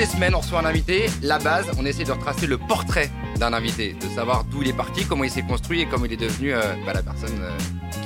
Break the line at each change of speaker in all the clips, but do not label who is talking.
les semaines, on reçoit un invité. La base, on essaie de retracer le portrait d'un invité, de savoir d'où il est parti, comment il s'est construit et comment il est devenu euh, bah, la personne euh,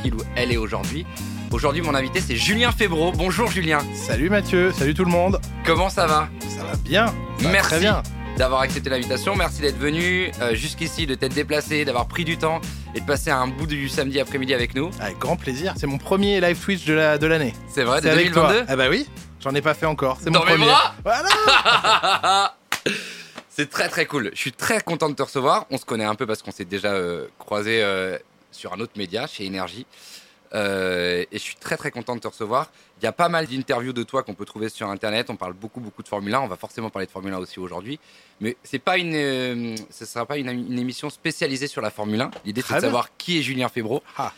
qu'il ou elle est aujourd'hui. Aujourd'hui, mon invité, c'est Julien Febro. Bonjour Julien.
Salut Mathieu, salut tout le monde.
Comment ça va?
Ça va bien. Ça va
Merci.
Très bien.
d'avoir accepté l'invitation. Merci d'être venu euh, jusqu'ici, de t'être déplacé, d'avoir pris du temps et de passer un bout du samedi après-midi avec nous.
Avec grand plaisir. C'est mon premier live Twitch de la de l'année.
C'est vrai, de
C'est avec toi.
2022?
Ah bah oui. J'en ai pas fait encore. C'est mon premier.
bras
Voilà.
C'est très très cool. Je suis très content de te recevoir. On se connaît un peu parce qu'on s'est déjà euh, croisé euh, sur un autre média, chez Énergie. Euh, et je suis très très content de te recevoir. Il y a pas mal d'interviews de toi qu'on peut trouver sur internet. On parle beaucoup beaucoup de Formule 1. On va forcément parler de Formule 1 aussi aujourd'hui. Mais c'est pas une, euh, ce sera pas une, une émission spécialisée sur la Formule 1. L'idée c'est de savoir qui est Julien Febro.
Ah.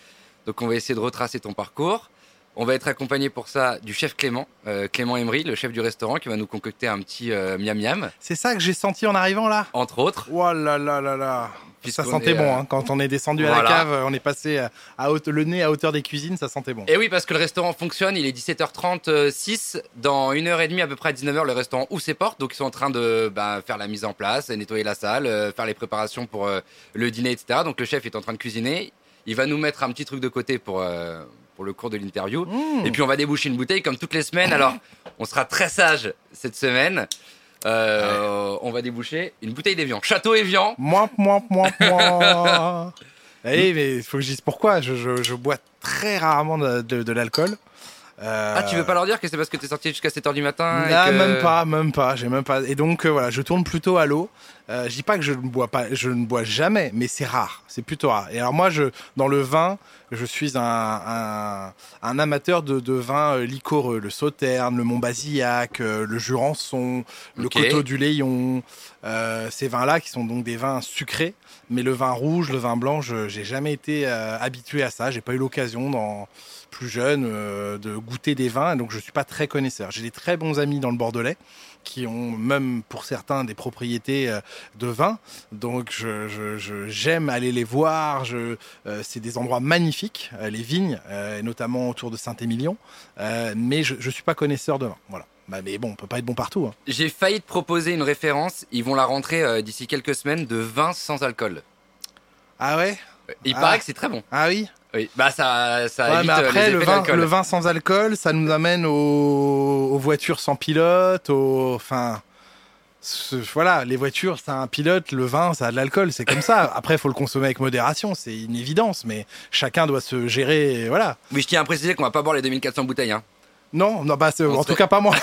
Donc on va essayer de retracer ton parcours. On va être accompagné pour ça du chef Clément, euh, Clément Emery, le chef du restaurant, qui va nous concocter un petit euh, miam miam,
C'est ça que j'ai senti en arrivant là?
entre autres.
Oh là là là là. Ça sentait
est,
bon
euh,
hein. quand on est descendu à la cave, on est passé à- à haute- le nez à hauteur des cuisines, ça sentait bon.
Et oui, parce que le restaurant fonctionne, il est 17h36. Dans une heure et demie, à peu près à 19h, le restaurant ouvre ses portes. Donc, ils sont en train de bah, faire la mise en place, nettoyer la salle, euh, faire les préparations pour euh, le dîner, etc. Donc, le chef est en train de cuisiner. Il va nous mettre un petit truc de côté pour, euh, pour le cours de l'interview.
Mmh.
Et puis, on va déboucher une bouteille comme toutes les semaines. Alors, on sera très sage cette semaine. Euh, On va déboucher une bouteille d'Evian. Château Evian.
Moi, moi, moi, moi. Eh, mais il faut que je dise pourquoi. Je, je- je bois très rarement de, de- de l'alcool. Euh,
Ah, tu veux pas leur dire que c'est parce que t'es sorti jusqu'à 7h du matin et
Non,
que-
même pas, même pas, j'ai même pas. Et donc euh, voilà, je tourne plutôt à l'eau. Euh, je dis pas que je ne bois pas, je ne bois jamais, mais c'est rare, c'est plutôt rare. Et alors moi, je dans le vin, je suis un, un, un amateur de, de vins euh, liquoreux, le Sauterne, le Montbazillac, euh, le Jurançon, le
Ok.
Coteau du Léon. Euh, ces vins-là qui sont donc des vins sucrés, mais le vin rouge, le vin blanc, je j'ai jamais été euh, habitué à ça. J'ai pas eu l'occasion dans plus jeune euh, de goûter des vins, donc je suis pas très connaisseur. J'ai des très bons amis dans le Bordelais qui ont même pour certains des propriétés euh, de vin, donc je- je- je- j'aime aller les voir. Je, euh, c'est des endroits magnifiques, euh, les vignes, notamment autour de Saint-Émilion, mais je, je suis pas connaisseur de vin. Voilà. Bah, mais bon, on peut pas être bon partout. hein.
J'ai failli te proposer une référence. Ils vont la rentrer euh, d'ici quelques semaines de vin sans alcool.
Ah ouais?
Il
Ah.
paraît que c'est très bon.
Ah oui.
Oui. Bah ça, ça
Ouais,
évite
mais
euh,
après,
les
le vin,
d'alcool.
le vin sans alcool, ça nous amène aux, aux voitures sans pilote, aux, enfin, voilà, les voitures, ça a un pilote, le vin, ça a de l'alcool, c'est comme ça. Après, il faut le consommer avec modération, c'est une évidence, mais chacun doit se gérer, voilà.
Oui, je tiens à préciser qu'on va pas boire les 2400 bouteilles. Hein.
Non, non, bah, en tout cas pas moi.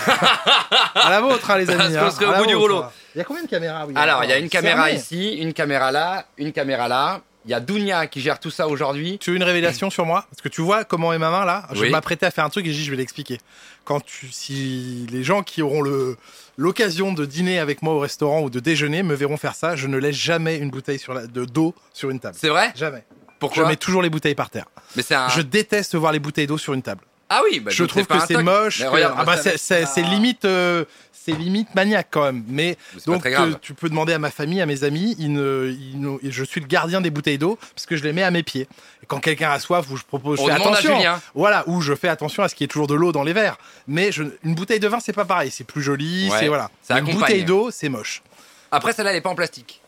à la vôtre, hein, les
Parce
amis.
qu'on
hein,
au bout du rouleau.
Il y a combien de caméras oui,
Alors, il y a une caméra ici, une caméra là, une caméra là. Il y a Dounia qui gère tout ça aujourd'hui.
Tu veux une révélation sur moi? Parce que tu vois comment est ma main là Je
Oui.
m'apprêtais à faire un truc et dit je vais l'expliquer. Quand tu, si les gens qui auront le l'occasion de dîner avec moi au restaurant ou de déjeuner me verront faire ça, je ne laisse jamais une bouteille sur la, de d'eau sur une table.
C'est vrai?
Jamais.
Pourquoi?
Je mets toujours les bouteilles par terre.
Mais c'est un.
Je déteste voir les bouteilles d'eau sur une table.
Ah oui, bah,
je trouve que c'est moche.
Mais
que-
regarde,
ah bah, c'est- limite, euh, c'est limite maniaque quand même. Mais donc euh, tu peux demander à ma famille, à mes amis, ils ne, ils ne- je suis le gardien des bouteilles d'eau parce que je les mets à mes pieds. Et quand quelqu'un a soif, je propose, je fais attention. Voilà, où je fais attention à ce qu'il y ait toujours de l'eau dans les verres. Mais je- une bouteille de vin, c'est pas pareil. C'est plus joli,
Ouais,
c'est voilà.
ça
une bouteille d'eau, c'est moche.
Après, celle-là, elle est pas en plastique.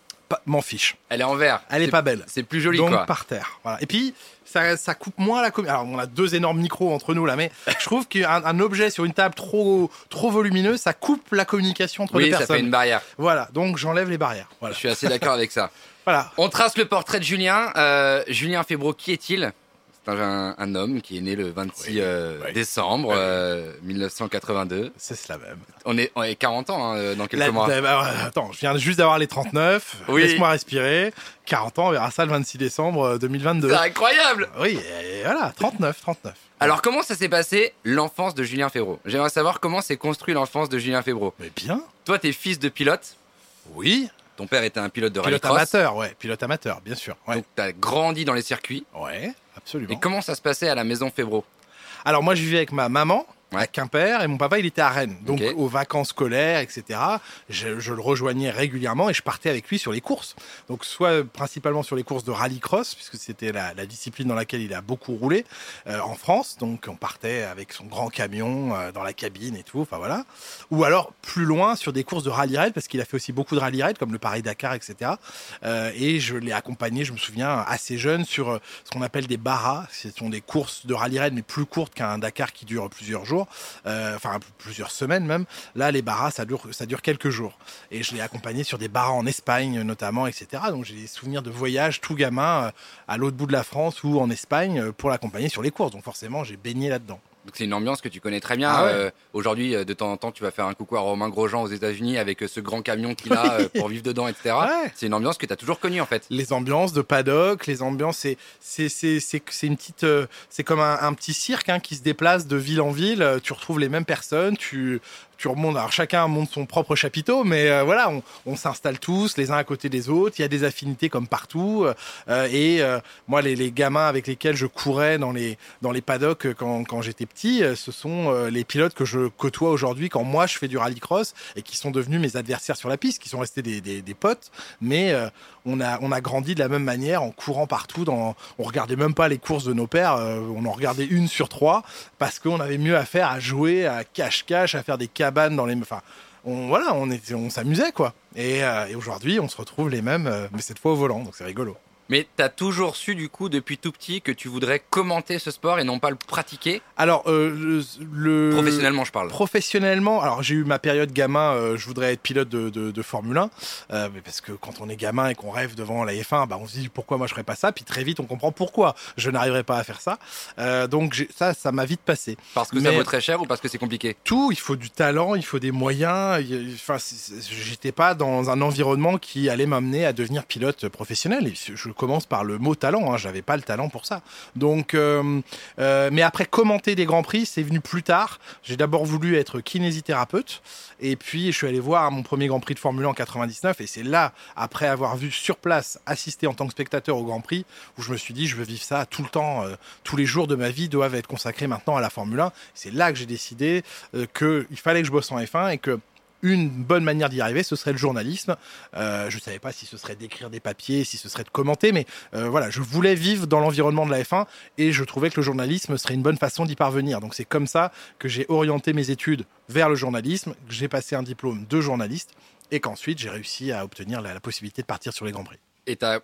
M'en fiche.
Elle est en verre.
Elle est
C'est-
pas belle.
C'est plus joli,
Donc
quoi.
par terre. Voilà. Et puis ça, ça coupe moins la communication. Alors on a deux énormes micros entre nous là, mais je trouve qu'un un objet sur une table trop trop volumineux, ça coupe la communication entre
Oui,
les
ça
personnes.
fait une barrière.
Voilà. Donc j'enlève les barrières. Voilà.
Je suis assez d'accord avec ça.
Voilà.
On trace le portrait de Julien. Euh, Julien Febro, qui est-il? C'est un, un homme qui est né le 26
Oui,
euh,
oui.
décembre
Oui.
euh, 1982.
C'est cela même.
On est, on est 40 ans hein, euh, dans quelques
La-
mois.
bah, attends, je viens juste d'avoir les 39.
Oui.
Laisse-moi respirer. 40 ans, on verra ça le 26 décembre euh, 2022.
C'est incroyable
Oui, et voilà, 39, 39.
Alors comment ça s'est passé l'enfance de Julien Febro J'aimerais savoir comment s'est construit l'enfance de Julien Febro.
Mais bien.
Toi, t'es fils de pilote?
Oui.
Ton père était un pilote de
Pilote
rallycross.
amateur, ouais. Pilote amateur, bien sûr. Ouais.
Donc t'as grandi dans les circuits.
Ouais, absolument.
Et comment ça se passait à la maison Febro?
Alors moi, je vivais avec ma maman, à Quimper et mon papa il était à Rennes. Donc aux vacances scolaires, etc. Je, je le rejoignais régulièrement et je partais avec lui sur les courses. Donc soit euh, principalement sur les courses de rallycross puisque c'était la, la discipline dans laquelle il a beaucoup roulé euh, en France. Donc on partait avec son grand camion euh, dans la cabine et tout. Enfin voilà. Ou alors plus loin sur des courses de rallye raid parce qu'il a fait aussi beaucoup de rallye raid comme le Paris Dakar, etc. Euh, et je l'ai accompagné, je me souviens, assez jeune sur ce qu'on appelle des barras. Ce sont des courses de rallye raid mais plus courtes qu'un Dakar qui dure plusieurs jours, euh, enfin plusieurs semaines même. Là, les barras, ça dure, ça dure quelques jours. Et je l'ai accompagné sur des barras en Espagne notamment, etc. Donc j'ai des souvenirs de voyage tout gamin euh, à l'autre bout de la France ou en Espagne euh, pour l'accompagner sur les courses. Donc forcément, j'ai baigné là-dedans.
Donc c'est une ambiance que tu connais très bien.
Ah ouais.
Euh, Aujourd'hui, euh, de temps en temps, tu vas faire un coucou à Romain Grosjean aux États-Unis avec euh, ce grand camion qu'il a pour vivre dedans, etc.
Ouais.
C'est une ambiance que tu as toujours connue en fait.
les ambiances de paddock, les ambiances, c'est c'est c'est c'est c'est une petite, c'est comme un, un petit cirque hein, qui se déplace de ville en ville. Tu retrouves les mêmes personnes, tu tu remontes. Alors chacun monte son propre chapiteau, mais euh, voilà, on, s'installe tous les uns à côté des autres. Il y a des affinités comme partout. Euh, et euh, moi, les, gamins avec lesquels je courais dans les dans les paddocks quand j'étais petit, ce sont les pilotes que je côtoie aujourd'hui quand moi je fais du rallycross et qui sont devenus mes adversaires sur la piste, qui sont restés des des, potes, mais on a, grandi de la même manière en courant partout. Dans, on regardait même pas les courses de nos pères. euh, on en regardait une sur trois parce qu'on avait mieux à faire à jouer, à cache-cache, à faire des cabanes dans les. Enfin, on, voilà, on, on s'amusait quoi. Et, euh, et aujourd'hui, on se retrouve les mêmes, euh, mais cette fois au volant. Donc c'est rigolo.
Mais tu as toujours su du coup depuis tout petit que tu voudrais commenter ce sport et non pas le pratiquer.
Alors, euh, le, le-
Professionnellement, je parle.
Professionnellement, alors j'ai eu ma période gamin, euh, je voudrais être pilote de, de, de Formule 1, euh, mais parce que quand on est gamin et qu'on rêve devant la F1, bah, on se dit pourquoi moi je ferais pas ça, puis très vite on comprend pourquoi je n'arriverai pas à faire ça. Donc ça, ça m'a vite passé.
Parce que ça vaut très cher ou parce que c'est compliqué?
Tout, il faut du talent, il faut des moyens. Enfin, j'étais pas dans un environnement qui allait m'amener à devenir pilote professionnel. Et je commence par le mot talent. Hein, J'avais pas le talent pour ça. Donc, euh, euh, mais après commenter des grands prix, c'est venu plus tard. J'ai d'abord voulu être kinésithérapeute, et puis je suis allé voir mon premier Grand Prix de Formule 1 en 99. Et c'est là, après avoir vu sur place, assister en tant que spectateur au Grand Prix, où je me suis dit, je veux vivre ça tout le temps. euh, tous les jours de ma vie doivent être consacrés maintenant à la Formule 1. C'est là que j'ai décidé euh, qu'il fallait que je bosse en F1 et que une bonne manière d'y arriver, ce serait le journalisme. Euh, je ne savais pas si ce serait d'écrire des papiers, si ce serait de commenter, mais euh, voilà, je voulais vivre dans l'environnement de la F1 et je trouvais que le journalisme serait une bonne façon d'y parvenir. Donc c'est comme ça que j'ai orienté mes études vers le journalisme, que j'ai passé un diplôme de journaliste et qu'ensuite j'ai réussi à obtenir la, la possibilité de partir sur les Grands Prix.
Et tu as,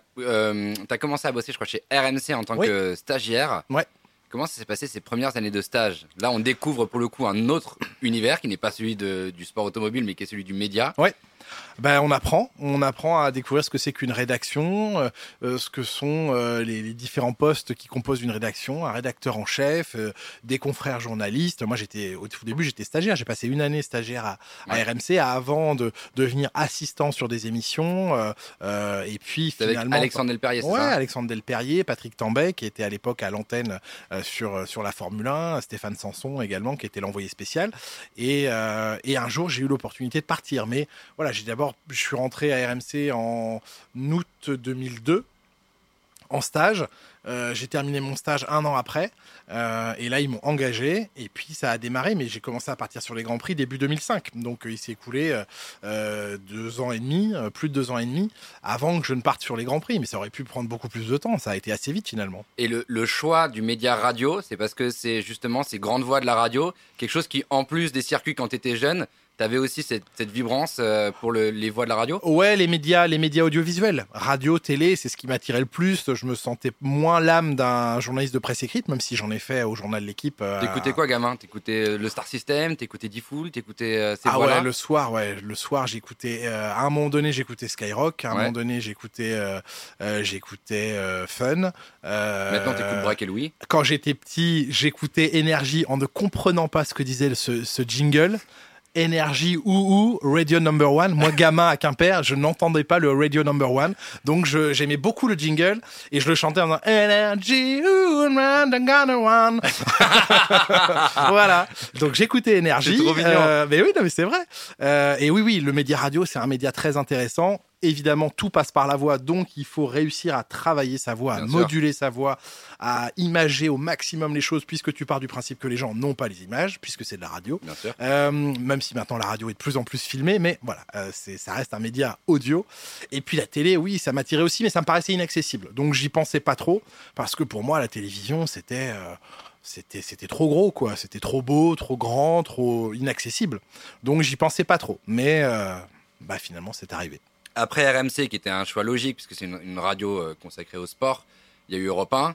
commencé à bosser, je crois, chez RMC en tant
Oui.
que stagiaire.
Ouais.
Comment ça s'est passé ces premières années de stage? Là, on découvre pour le coup un autre univers qui n'est pas celui du sport automobile, mais qui est celui du média.
Ben, on apprend, on apprend à découvrir ce que c'est qu'une rédaction, euh, euh, ce que sont euh, les, les différents postes qui composent une rédaction, un rédacteur en chef, euh, des confrères journalistes. Moi, j'étais au tout début, j'étais stagiaire. J'ai passé une année stagiaire à, à
Ouais.
RMC avant de devenir assistant sur des émissions. et puis
avec
finalement,
Alexandre Delperrier,
Ouais,
ça?
Alexandre Delperrier, Patrick Tambay, qui était à l'époque à l'antenne sur, sur la Formule 1, Stéphane Sanson également, qui était l'envoyé spécial. Et, et un jour, j'ai eu l'opportunité de partir. Mais voilà, j'ai d'abord, je suis rentré à RMC en août 2002 en stage. Euh, j'ai terminé mon stage un an après. Euh, et là, ils m'ont engagé. Et puis, ça a démarré. Mais j'ai commencé à partir sur les Grands Prix début 2005. Donc, euh, il s'est écoulé deux ans et demi, plus de deux ans et demi, avant que je ne parte sur les Grands Prix. Mais ça aurait pu prendre beaucoup plus de temps. Ça a été assez vite, finalement.
Et le, le choix du média radio, c'est parce que c'est justement ces grandes voix de la radio, quelque chose qui, en plus des circuits quand tu étais jeune, t'avais aussi cette, cette vibrance euh, pour le- les voix de la radio?
Ouais, les médias, les médias audiovisuels, radio, télé, c'est ce qui m'attirait le plus. Je me sentais moins l'âme d'un journaliste de presse écrite, même si j'en ai fait au journal de l'équipe. euh,
T'écoutais quoi, gamin? T'écoutais euh, le Star System? T'écoutais Diffoul T'écoutais euh, ces
Ah ouais, le soir, ouais, le soir, j'écoutais. à un moment donné, j'écoutais Skyrock. À un
Ouais.
moment donné, j'écoutais, j'écoutais Fun.
Maintenant, t'écoutes Braque et Louis?
Quand j'étais petit, j'écoutais Énergie en ne comprenant pas ce que disait ce, ce jingle. Énergie ou ou Radio Number One. Moi, gamin à Quimper, je n'entendais pas le Radio Number One, donc je- j'aimais beaucoup le jingle et je le chantais en disant Énergie ou Number One. voilà. Donc j'écoutais Énergie. Euh, mais oui, non, mais c'est vrai. Euh, et oui, oui, le média radio, c'est un média très intéressant évidemment, tout passe par la voix, donc il faut réussir à travailler sa voix, à
sûr.
moduler sa voix, à imager au maximum les choses, puisque tu pars du principe que les gens n'ont pas les images, puisque c'est de la radio.
Bien sûr.
Euh, même si maintenant la radio est de plus en plus filmée, mais voilà, euh, c'est, ça reste un média audio. Et puis la télé, oui, ça m'attirait aussi, mais ça me paraissait inaccessible. Donc j'y pensais pas trop, parce que pour moi, la télévision, c'était, euh, c'était, c'était trop gros, quoi. C'était trop beau, trop grand, trop inaccessible. Donc j'y pensais pas trop. Mais bah, finalement, c'est arrivé.
Après RMC, qui était un choix logique, puisque c'est une, une radio euh, consacrée au sport, il y a eu Europe 1.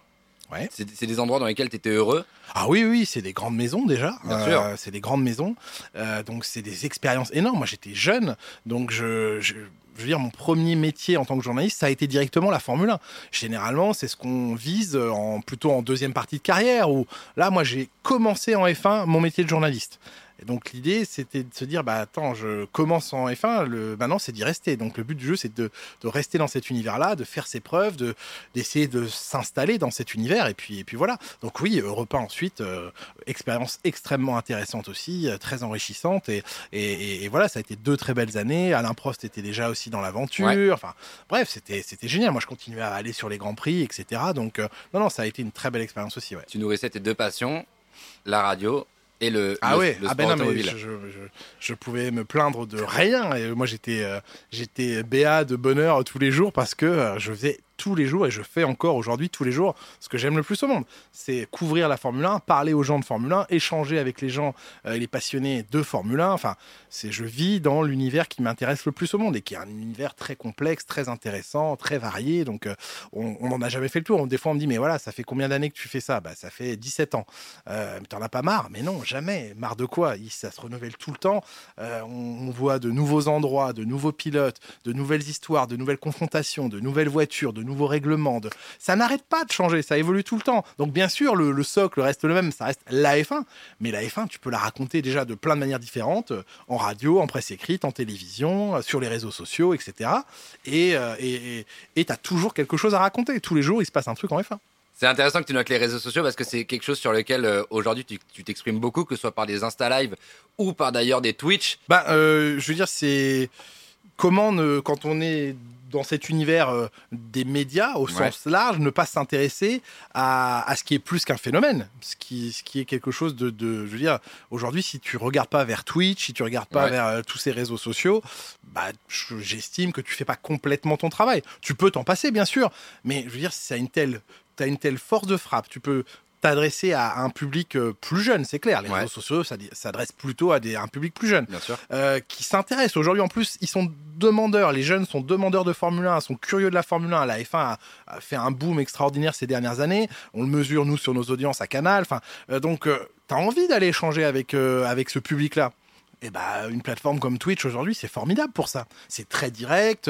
Ouais.
C'est des endroits dans lesquels tu étais heureux?
Ah oui, oui, c'est des grandes maisons déjà.
Bien
Euh,
sûr.
C'est des grandes maisons. Euh, donc c'est des expériences énormes. Moi j'étais jeune, donc je, je, je veux dire, mon premier métier en tant que journaliste, ça a été directement la Formule 1. Généralement, c'est ce qu'on vise en, plutôt en deuxième partie de carrière. Où là, moi j'ai commencé en F1 mon métier de journaliste. Et donc l'idée, c'était de se dire, bah attends, je commence en F1, le, maintenant c'est d'y rester. Donc le but du jeu, c'est de, de rester dans cet univers-là, de faire ses preuves, de d'essayer de s'installer dans cet univers. Et puis, et puis voilà. Donc oui, Europe 1 ensuite, euh, expérience extrêmement intéressante aussi, euh, très enrichissante. Et, et, et- et voilà, ça a été deux très belles années. Alain Prost était déjà aussi dans l'aventure.
Ouais.
Enfin, bref, c'était c'était génial. Moi, je continuais à aller sur les grands prix, etc. Donc euh, non, non, ça a été une très belle expérience aussi. Ouais.
Tu nourrissais tes deux passions, la radio et le,
Ah
le,
ouais,
le
ah ben non, mais je, je, je- je pouvais me plaindre de rien. Et moi, j'étais euh, j'étais béat de bonheur tous les jours parce que euh, je faisais tous les jours et je fais encore aujourd'hui tous les jours ce que j'aime le plus au monde. C'est couvrir la Formule 1, parler aux gens de Formule 1, échanger avec les gens, euh, les passionnés de Formule 1. Enfin, c'est je vis dans l'univers qui m'intéresse le plus au monde et qui est un univers très complexe, très intéressant, très varié. Donc, euh, on n'en a jamais fait le tour. Des fois, on me dit, mais voilà, ça fait combien d'années que tu fais ça? Bah, Ça fait 17 ans. Euh, t'en as pas marre? Mais non, jamais. Marre de quoi? Ça se renouvelle tout le temps. Euh, on, on voit de nouveaux endroits, de nouveaux pilotes, de nouvelles histoires, de nouvelles confrontations, de nouvelles voitures, de nouveaux règlements. de- Ça n'arrête pas de changer, ça évolue tout le temps. Donc bien sûr, le, le socle reste le même, ça reste la F1. Mais la F1, tu peux la raconter déjà de plein de manières différentes, euh, en radio, en presse écrite, en télévision, euh, sur les réseaux sociaux, etc. Et euh, et et t'as toujours quelque chose à raconter. Tous les jours, il se passe un truc en F1.
C'est intéressant que tu notes les réseaux sociaux parce que c'est quelque chose sur lequel euh, aujourd'hui tu tu t'exprimes beaucoup, que ce soit par des Insta Live ou par d'ailleurs des Twitch.
Bah, euh, je veux dire, c'est comment ne, quand on est dans cet univers euh, des médias au
Ouais.
sens large, ne pas s'intéresser à, à ce qui est plus qu'un phénomène, ce qui, ce qui est quelque chose de, de je veux dire, aujourd'hui, si tu regardes pas vers Twitch, si tu regardes pas
Ouais.
vers euh, tous ces réseaux sociaux, bah, je- j'estime que tu fais pas complètement ton travail. Tu peux t'en passer, bien sûr, mais je veux dire, ça a une telle, t'as une telle force de frappe, tu peux t'adresser à un public euh, plus jeune, c'est clair. Les
Ouais.
réseaux sociaux ça s'adressent plutôt à, des, à un public plus jeune
Bien sûr.
euh, qui s'intéressent. Aujourd'hui, en plus, ils sont demandeurs. Les jeunes sont demandeurs de Formule 1, sont curieux de la Formule 1. La F1 a, a fait un boom extraordinaire ces dernières années. On le mesure, nous, sur nos audiences à Canal. Enfin, euh, donc, euh, tu as envie d'aller échanger avec, avec ce public-là. Et bah, une plateforme comme Twitch aujourd'hui, c'est formidable pour ça. C'est très direct.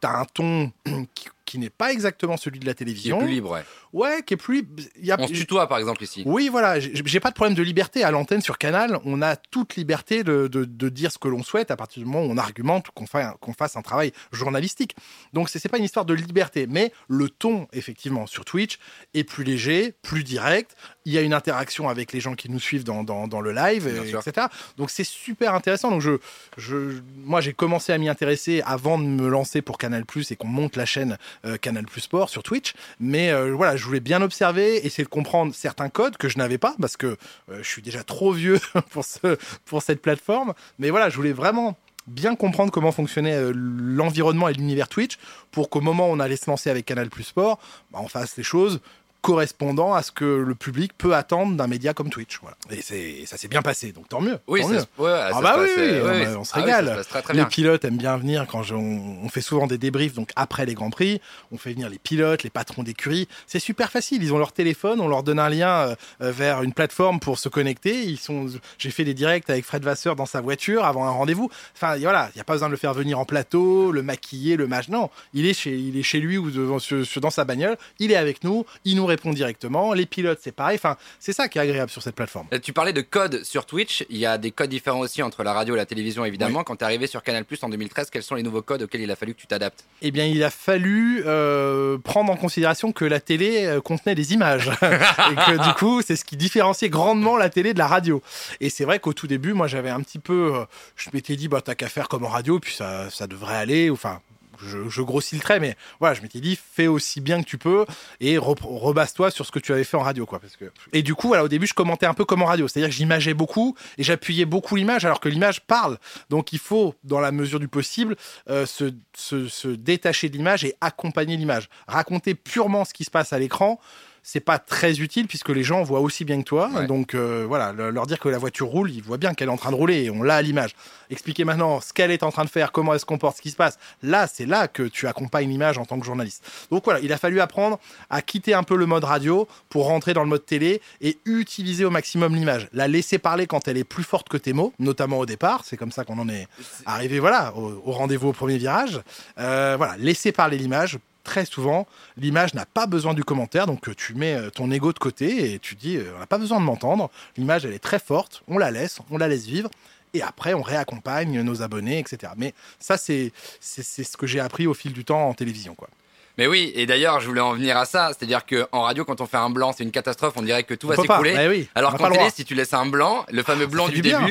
T'as un ton qui, n'est pas exactement celui de la
Qui est
télévision.
plus libre, ouais.
Ouais, qui est plus. Il y a,
On se tutoie par exemple ici.
oui, voilà, j'ai pas de problème de liberté. À l'antenne sur Canal, on a toute liberté de, de- de dire ce que l'on souhaite à partir du moment où on argumente, qu'on fa- qu'on fasse un travail journalistique. Donc, c'est pas une histoire de liberté, mais le ton, effectivement, sur Twitch est plus léger, plus direct. Il y a une interaction avec les gens qui nous suivent dans, dans- dans le live, et- etc. Donc, c'est super intéressant. Donc, je, je, moi, j'ai commencé à m'y intéresser avant de me lancer pour Canal Plus et qu'on monte la chaîne Canal Plus Sport sur Twitch. Mais euh, voilà, je voulais bien observer, essayer de comprendre certains codes que je n'avais pas parce que euh, je suis déjà trop vieux pour, pour cette plateforme. Mais voilà, je voulais vraiment bien comprendre comment fonctionnait euh, l'environnement et l'univers Twitch pour qu'au moment où on allait se lancer avec Canal Plus Sport, bah, on fasse les choses correspondant à ce que le public peut attendre d'un média comme Twitch. Voilà. Et, ça s'est bien passé, donc tant mieux.
Oui,
tant
ça
mieux.
se- ouais, ça se passe,
oui, oui,
ouais,
on- on se
Ah
régale.
ça se passe très très
Les
bien.
pilotes aiment bien venir quand je- on, on fait souvent des débriefs, donc après les grands prix, on fait venir les pilotes, les patrons d'écurie. C'est super facile. Ils ont leur téléphone, on leur donne un lien euh, euh, vers une plateforme pour se connecter. Ils sont, j'ai fait des directs avec Fred Vasseur dans sa voiture avant un rendez-vous. Enfin, voilà, il n'y a pas besoin de le faire venir en plateau, le maquiller, le match. Non, il est chez, il est chez lui ou sur- dans sa bagnole. Il est avec nous, il nous répond directement. Les pilotes, c'est pareil. Enfin, c'est ça qui est agréable sur cette plateforme.
Euh, Tu parlais de codes sur Twitch. Il y a des codes différents aussi entre la radio et la télévision, évidemment. Quand tu es arrivé sur Canal Plus en 2013, quels sont les nouveaux codes auxquels il a fallu que tu t'adaptes?
Eh bien, il a fallu euh, prendre en considération que la télé euh, contenait des images. et que du coup, c'est ce qui différenciait grandement la télé de la radio. Et c'est vrai qu'au tout début, moi, j'avais un petit peu. euh, je m'étais dit, bah, t'as qu'à faire comme en radio, puis ça, ça devrait aller. Enfin. Je, grossis le trait, mais voilà, je m'étais dit, fais aussi bien que tu peux et re- rebasse-toi sur ce que tu avais fait en radio, quoi. Et du coup, voilà, au début, je commentais un peu comme en radio, c'est-à-dire que j'imageais beaucoup et j'appuyais beaucoup l'image, alors que l'image parle. Donc, il faut, dans la mesure du possible, euh, se, se détacher de l'image et accompagner l'image. Raconter purement ce qui se passe à l'écran, c'est pas très utile puisque les gens voient aussi bien que toi.
Ouais.
Donc euh, voilà, le- leur dire que la voiture roule, ils voient bien qu'elle est en train de rouler et on l'a à l'image. Expliquer maintenant ce qu'elle est en train de faire, comment elle se comporte, ce qui se passe. Là, c'est là que tu accompagnes l'image en tant que journaliste. Donc voilà, il a fallu apprendre à quitter un peu le mode radio pour rentrer dans le mode télé et utiliser au maximum l'image. La laisser parler quand elle est plus forte que tes mots, notamment au départ. C'est comme ça qu'on en est arrivé voilà, au, au rendez-vous au premier virage. Euh, voilà, laisser parler l'image. Très souvent, l'image n'a pas besoin du commentaire, donc tu mets euh, ton ego de côté et tu dis euh, on n'a pas besoin de m'entendre. L'image elle est très forte, on la laisse, on la laisse vivre et après on réaccompagne nos abonnés, etc. Mais ça c'est ce que j'ai appris au fil du temps en télévision, quoi.
Mais oui, et d'ailleurs, je voulais en venir à ça. C'est-à-dire qu'en radio, quand on fait un blanc, c'est une catastrophe, on dirait que tout
On
va s'écrouler.
Eh oui,
Alors qu'en télé, si tu laisses un blanc, le fameux blanc du
bien.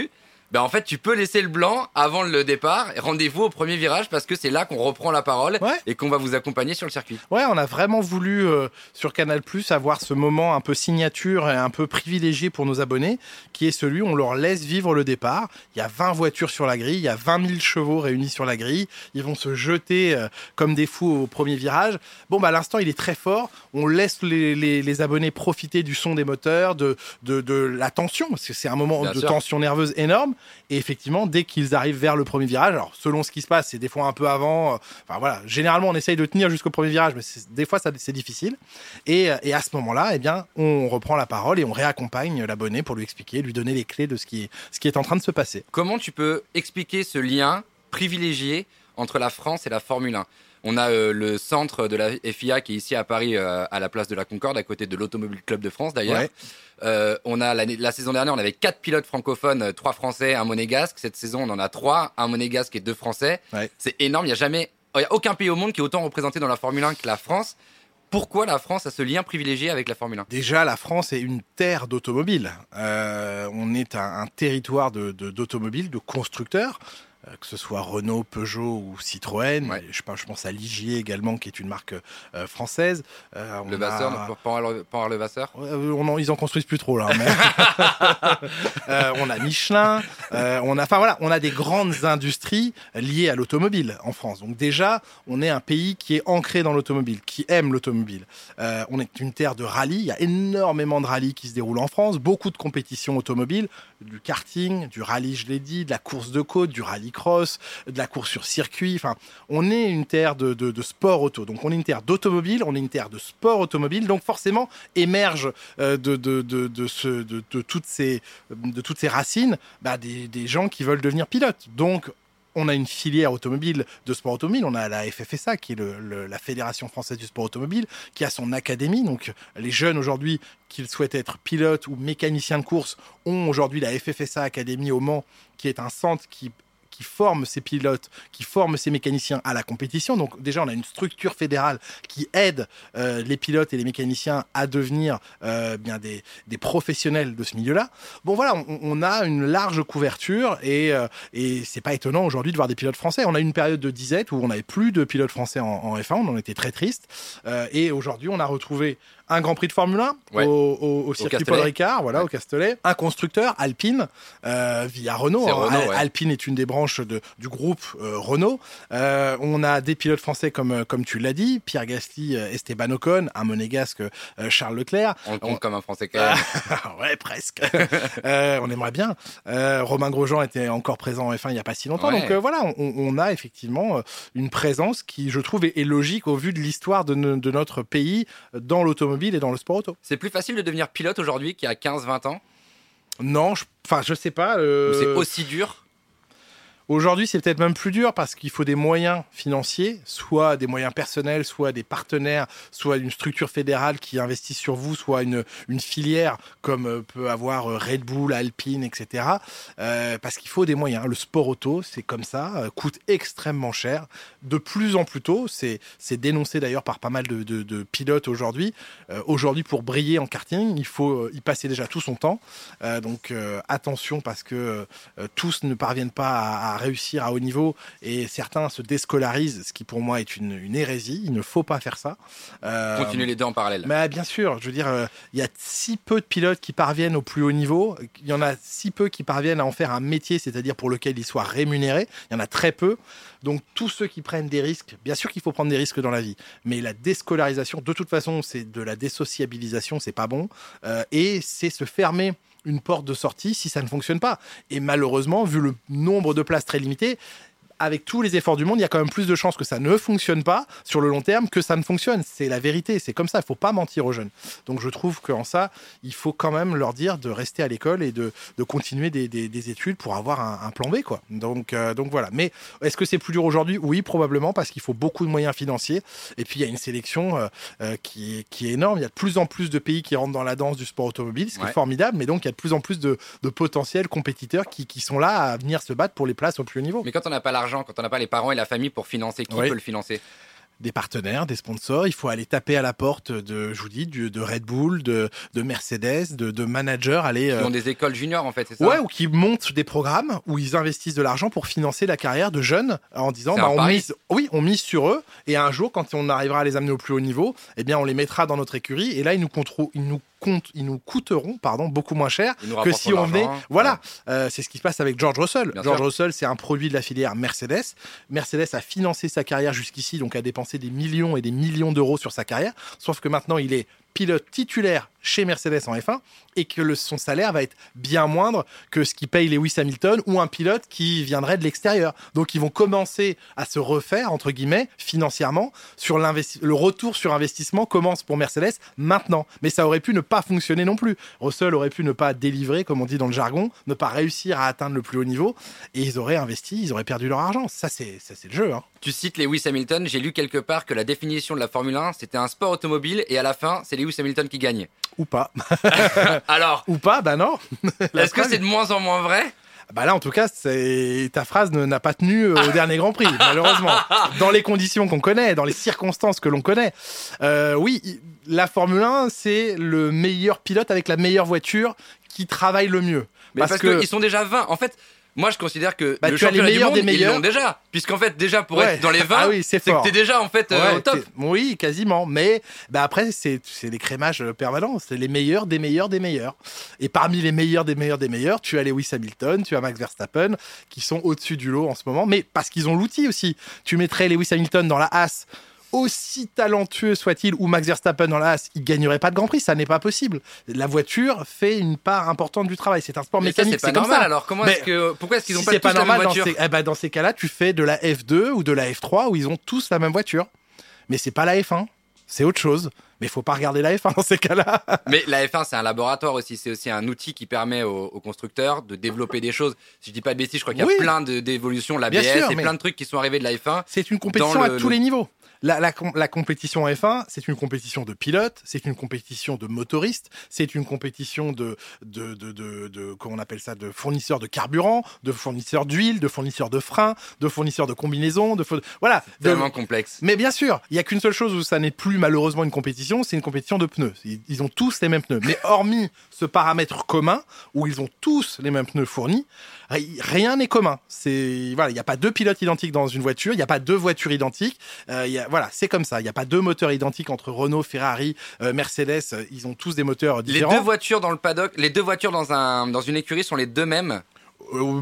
Ben en fait, tu peux laisser le blanc avant le départ. Rendez-vous au premier virage parce que c'est là qu'on reprend la parole
Ouais.
et qu'on va vous accompagner sur le circuit.
Ouais, on a vraiment voulu euh, sur Canal Plus avoir ce moment un peu signature et un peu privilégié pour nos abonnés, qui est celui où on leur laisse vivre le départ. Il y a 20 voitures sur la grille, il y a 20 000 chevaux réunis sur la grille. Ils vont se jeter euh, comme des fous au premier virage. Bon, bah, à l'instant, il est très fort. On laisse les, les- les abonnés profiter du son des moteurs, de, de, de la tension, parce que c'est un moment
Bien
de
sûr.
tension nerveuse énorme. Et effectivement, dès qu'ils arrivent vers le premier virage, alors selon ce qui se passe, c'est des fois un peu avant. euh, Enfin voilà, généralement on essaye de tenir jusqu'au premier virage, mais des fois c'est difficile. Et, euh, et à ce moment-là, eh bien, on reprend la parole et on réaccompagne l'abonné pour lui expliquer, lui donner les clés de ce qui, ce qui est en train de se passer.
Comment tu peux expliquer ce lien privilégié entre la France et la Formule 1 On a euh, le centre de la FIA qui est ici à Paris, euh, à la place de la Concorde, à côté de l'Automobile Club de France d'ailleurs.
Ouais.
Euh, on a la saison dernière, on avait quatre pilotes francophones, trois français, un monégasque. Cette saison, on en a trois, un monégasque et deux français.
Ouais.
C'est énorme. Il y a jamais, il y a aucun pays au monde qui est autant représenté dans la Formule 1 que la France. Pourquoi la France a ce lien privilégié avec la Formule 1
Déjà, la France est une terre d'automobiles. Euh, on est un, un territoire de- de- d'automobiles, de, constructeurs, que ce soit Renault, Peugeot ou Citroën.
Ouais.
Je, pense- je pense à Ligier également, qui est une marque euh, française. Euh, on
Le Vasseur,
a-
pour Pan- Pan- le Vasseur
Euh, on en- ils en construisent plus trop là. hein, mais- Euh, on a Michelin, euh, on a, enfin voilà, on a des grandes industries liées à l'automobile en France. Donc déjà, on est un pays qui est ancré dans l'automobile, qui aime l'automobile. Euh, on est une terre de rallye. Il y a énormément de rallyes qui se déroulent en France, beaucoup de compétitions automobiles, du karting, du rallye, je l'ai dit, de la course de côte, du de la course sur circuit. Enfin, on est une terre de, sport auto. Donc on est une terre d'automobile, on est une terre de sport automobile. Donc forcément émerge de, toutes ces, racines bah, des, gens qui veulent devenir pilotes. Donc on a une filière automobile de sport automobile, on a la FFSA qui est la Fédération française du sport automobile, qui a son académie. Donc les jeunes aujourd'hui qui souhaitent être pilotes ou mécaniciens de course ont aujourd'hui la FFSA Academy au Mans, qui est un centre qui qui forme ces pilotes, qui forme ces mécaniciens à la compétition. Donc déjà, on a une structure fédérale qui aide euh, les pilotes et les mécaniciens à devenir euh, bien des, professionnels de ce milieu-là. Bon voilà, on, a une large couverture et, euh, et c'est pas étonnant aujourd'hui de voir des pilotes français. On a une période de disette où on n'avait plus de pilotes français en, en F1, on en était très triste. Et aujourd'hui, on a retrouvé un Grand Prix de Formule 1
Ouais.
au, au- au circuit. Paul Ricard, voilà,
Ouais.
au Castellet. Un constructeur, Alpine, euh, via Renault.
Ouais.
Alpine est une des branches de- du groupe euh, Renault. Euh, on a des pilotes français comme, comme tu l'as dit, Pierre Gasly, Esteban Ocon, un monégasque Charles Leclerc.
On le compte
On-
comme un français quand même.
ouais, presque. On aimerait bien. Romain Grosjean était encore présent en F1 il n'y a pas si longtemps. Donc voilà, on, on a effectivement une présence qui, je trouve, est, est logique au vu de l'histoire de, de notre pays dans l'automobile et dans le sport auto.
C'est plus facile de devenir pilote aujourd'hui qu'il y a 15-20 ans?
Non, je- enfin, je, sais pas. euh,
c'est aussi dur?
Aujourd'hui, c'est peut-être même plus dur parce qu'il faut des moyens financiers, soit des moyens personnels, soit des partenaires, soit une structure fédérale qui investit sur vous, soit une, filière comme euh, peut avoir euh, Red Bull, Alpine, etc. Euh, parce qu'il faut des moyens. Le sport auto, c'est comme ça, coûte extrêmement cher, de plus en plus tôt. C'est dénoncé d'ailleurs par pas mal de, pilotes aujourd'hui. Aujourd'hui, pour briller en karting, il faut y passer déjà tout son temps. Donc attention parce que tous ne parviennent pas à réussir à haut niveau et certains se déscolarisent, ce qui pour moi est une, une hérésie. Il ne faut pas faire ça.
Euh, Continuer les deux en parallèle.
Mais bien sûr, je veux dire, euh, il y a si peu de pilotes qui parviennent au plus haut niveau. Il y en a si peu qui parviennent à en faire un métier, c'est-à-dire pour lequel ils soient rémunérés. Il y en a très peu. Donc tous ceux qui prennent des risques, bien sûr qu'il faut prendre des risques dans la vie, mais la déscolarisation, de toute façon, c'est de la désociabilisation, c'est pas bon, euh, et c'est se fermer une porte de sortie si ça ne fonctionne pas. Et malheureusement, vu le nombre de places très limitées, avec tous les efforts du monde, il y a quand même plus de chances que ça ne fonctionne pas sur le long terme que ça ne fonctionne. C'est la vérité, c'est comme ça, il ne faut pas mentir aux jeunes. Donc je trouve qu'en ça, il faut quand même leur dire de rester à l'école et de, de continuer des, des, des, études pour avoir un, un, plan B. Quoi. Donc, euh, donc voilà. Mais est-ce que c'est plus dur aujourd'hui? Oui, probablement, parce qu'il faut beaucoup de moyens financiers. Et puis il y a une sélection euh, euh, qui, est, qui est énorme. Il y a de plus en plus de pays qui rentrent dans la danse du sport automobile, ce qui ouais. est formidable. Mais donc il y a de plus en plus de, de potentiels compétiteurs qui, qui sont là à venir se battre pour les places au plus haut niveau.
Mais quand on n'a pas l'argent, quand on n'a pas les parents et la famille pour financer, qui oui. peut le financer?
Des partenaires, des sponsors. Il faut aller taper à la porte de, je vous dis, de, de Red Bull, de, de Mercedes, de, de, managers. Aller,
euh... Qui ont des écoles juniors, en fait, c'est ça?
Ouais, ou qui montent des programmes où ils investissent de l'argent pour financer la carrière de jeunes en disant, bah, on mise, oui, on mise sur eux. Et un jour, quand on arrivera à les amener au plus haut niveau, eh bien, on les mettra dans notre écurie. Et là, ils nous, contrôlent, ils nous compte, ils nous coûteront pardon, beaucoup moins cher que si on venait. Voilà, ouais. euh, c'est ce qui se passe avec George Russell. Bien George sûr. Russell, c'est un produit de la filière Mercedes. Mercedes a financé sa carrière jusqu'ici, donc a dépensé des millions et des millions d'euros sur sa carrière. Sauf que maintenant, il est pilote titulaire chez Mercedes en F1 et que son salaire va être bien moindre que ce qui paye Lewis Hamilton ou un pilote qui viendrait de l'extérieur. Donc ils vont commencer à se refaire, entre guillemets, financièrement. Sur le retour sur investissement commence pour Mercedes maintenant. Mais ça aurait pu ne pas fonctionner non plus. Russell aurait pu ne pas délivrer, comme on dit dans le jargon, ne pas réussir à atteindre le plus haut niveau et ils auraient investi, ils auraient perdu leur argent. Ça, c'est le jeu. Hein.
Tu cites Lewis Hamilton. J'ai lu quelque part que la définition de la Formule 1, c'était un sport automobile et à la fin, c'est Lewis Hamilton qui gagne.
Ou pas.
Alors
Ou pas, bah non.
Est-ce que c'est de moins en moins vrai
bah là, en tout cas, ta phrase n'a pas tenu euh, au dernier Grand Prix, malheureusement. Dans les conditions qu'on connaît, dans les circonstances que l'on connaît. Euh, oui, la Formule 1, c'est le meilleur pilote avec la meilleure voiture qui travaille le mieux.
Mais parce, parce qu'ils que... sont déjà 20. En fait, moi, je considère que bah, le tu as les meilleurs monde, des meilleurs. Ils l'ont déjà. Puisqu'en fait, déjà, pour ouais. être dans les 20, ah oui, c'est que t'es déjà, en fait, euh, ouais, au top.
Oui, quasiment. Mais bah, après, c'est des crémages permanents. C'est les meilleurs des meilleurs des meilleurs. Et parmi les meilleurs des meilleurs des meilleurs, tu as Lewis Hamilton, tu as Max Verstappen, qui sont au-dessus du lot en ce moment. Mais parce qu'ils ont l'outil aussi. Tu mettrais Lewis Hamilton dans la Haas aussi talentueux soit-il, ou Max Verstappen dans la Haas, il gagnerait pas de Grand Prix, ça n'est pas possible. La voiture fait une part importante du travail. C'est un sport
mais
mécanique.
C'est comme
ça.
Alors comment est-ce que pourquoi est-ce qu'ils ont
si
pas,
pas
tous
normal,
la même voiture
dans ces, eh ben, dans ces cas-là, tu fais de la F2 ou de la F3 où ils ont tous la même voiture. Mais c'est pas la F1, c'est autre chose. Mais il faut pas regarder la F1 dans ces cas-là.
Mais la F1, c'est un laboratoire aussi. C'est aussi un outil qui permet aux, aux, constructeurs de développer des choses. Si je dis pas de bêtises, je crois qu'il y a oui. plein d'évolutions, l'ABS et plein de trucs qui sont arrivés de la F1.
C'est une compétition à tous les niveaux. La, la, la, compétition F1, c'est une compétition de pilotes, c'est une compétition de motoristes, c'est une compétition de, de, de, de, de, comment on appelle ça, de fournisseurs de carburant, de fournisseurs d'huile, de fournisseurs de freins, de fournisseurs de combinaisons, de voilà.
Tellement complexe.
Mais bien sûr, il y a qu'une seule chose où ça n'est plus malheureusement une compétition, c'est une compétition de pneus. Ils ont tous les mêmes pneus. Mais hormis ce paramètre commun où ils ont tous les mêmes pneus fournis, rien n'est commun. C'est voilà, il n'y a pas deux pilotes identiques dans une voiture, il n'y a pas deux voitures identiques. Euh, y a, voilà, c'est comme ça. Il n'y a pas deux moteurs identiques entre Renault, Ferrari, euh, Mercedes. Ils ont tous des moteurs différents.
Les deux voitures dans le paddock, les deux voitures dans un dans une écurie sont les deux mêmes.
Euh,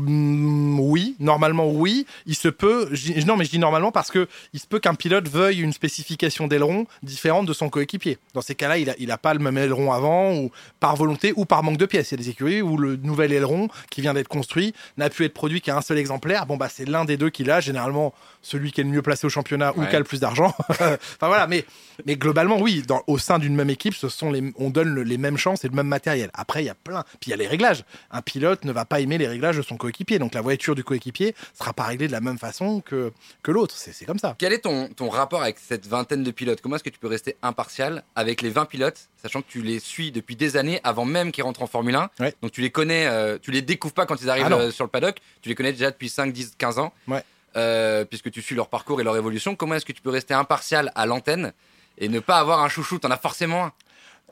oui, normalement oui. Il se peut, non mais je dis normalement parce que il se peut qu'un pilote veuille une spécification d'aileron différente de son coéquipier. Dans ces cas-là, il a, il a pas le même aileron avant ou par volonté ou par manque de pièces. Il y a des écuries où le nouvel aileron qui vient d'être construit n'a pu être produit qu'à un seul exemplaire. Bon bah c'est l'un des deux qu'il a. Généralement celui qui est le mieux placé au championnat ouais. ou qui a le plus d'argent. enfin voilà, mais mais globalement oui, dans, au sein d'une même équipe, ce sont les, on donne le, les mêmes chances et le même matériel. Après il y a plein, puis il y a les réglages. Un pilote ne va pas aimer les réglages de son coéquipier. Donc la voiture du coéquipier sera pas réglée de la même façon que, que l'autre. C'est comme ça.
Quel est ton, ton rapport avec cette vingtaine de pilotes? Comment est-ce que tu peux rester impartial avec les 20 pilotes, sachant que tu les suis depuis des années avant même qu'ils rentrent en Formule 1
ouais.
Donc tu les connais, euh, tu les découvres pas quand ils arrivent ah euh, sur le paddock, tu les connais déjà depuis 5, 10, 15 ans.
Ouais.
Euh, puisque tu suis leur parcours et leur évolution, comment est-ce que tu peux rester impartial à l'antenne et ne pas avoir un chouchou? T'en as forcément un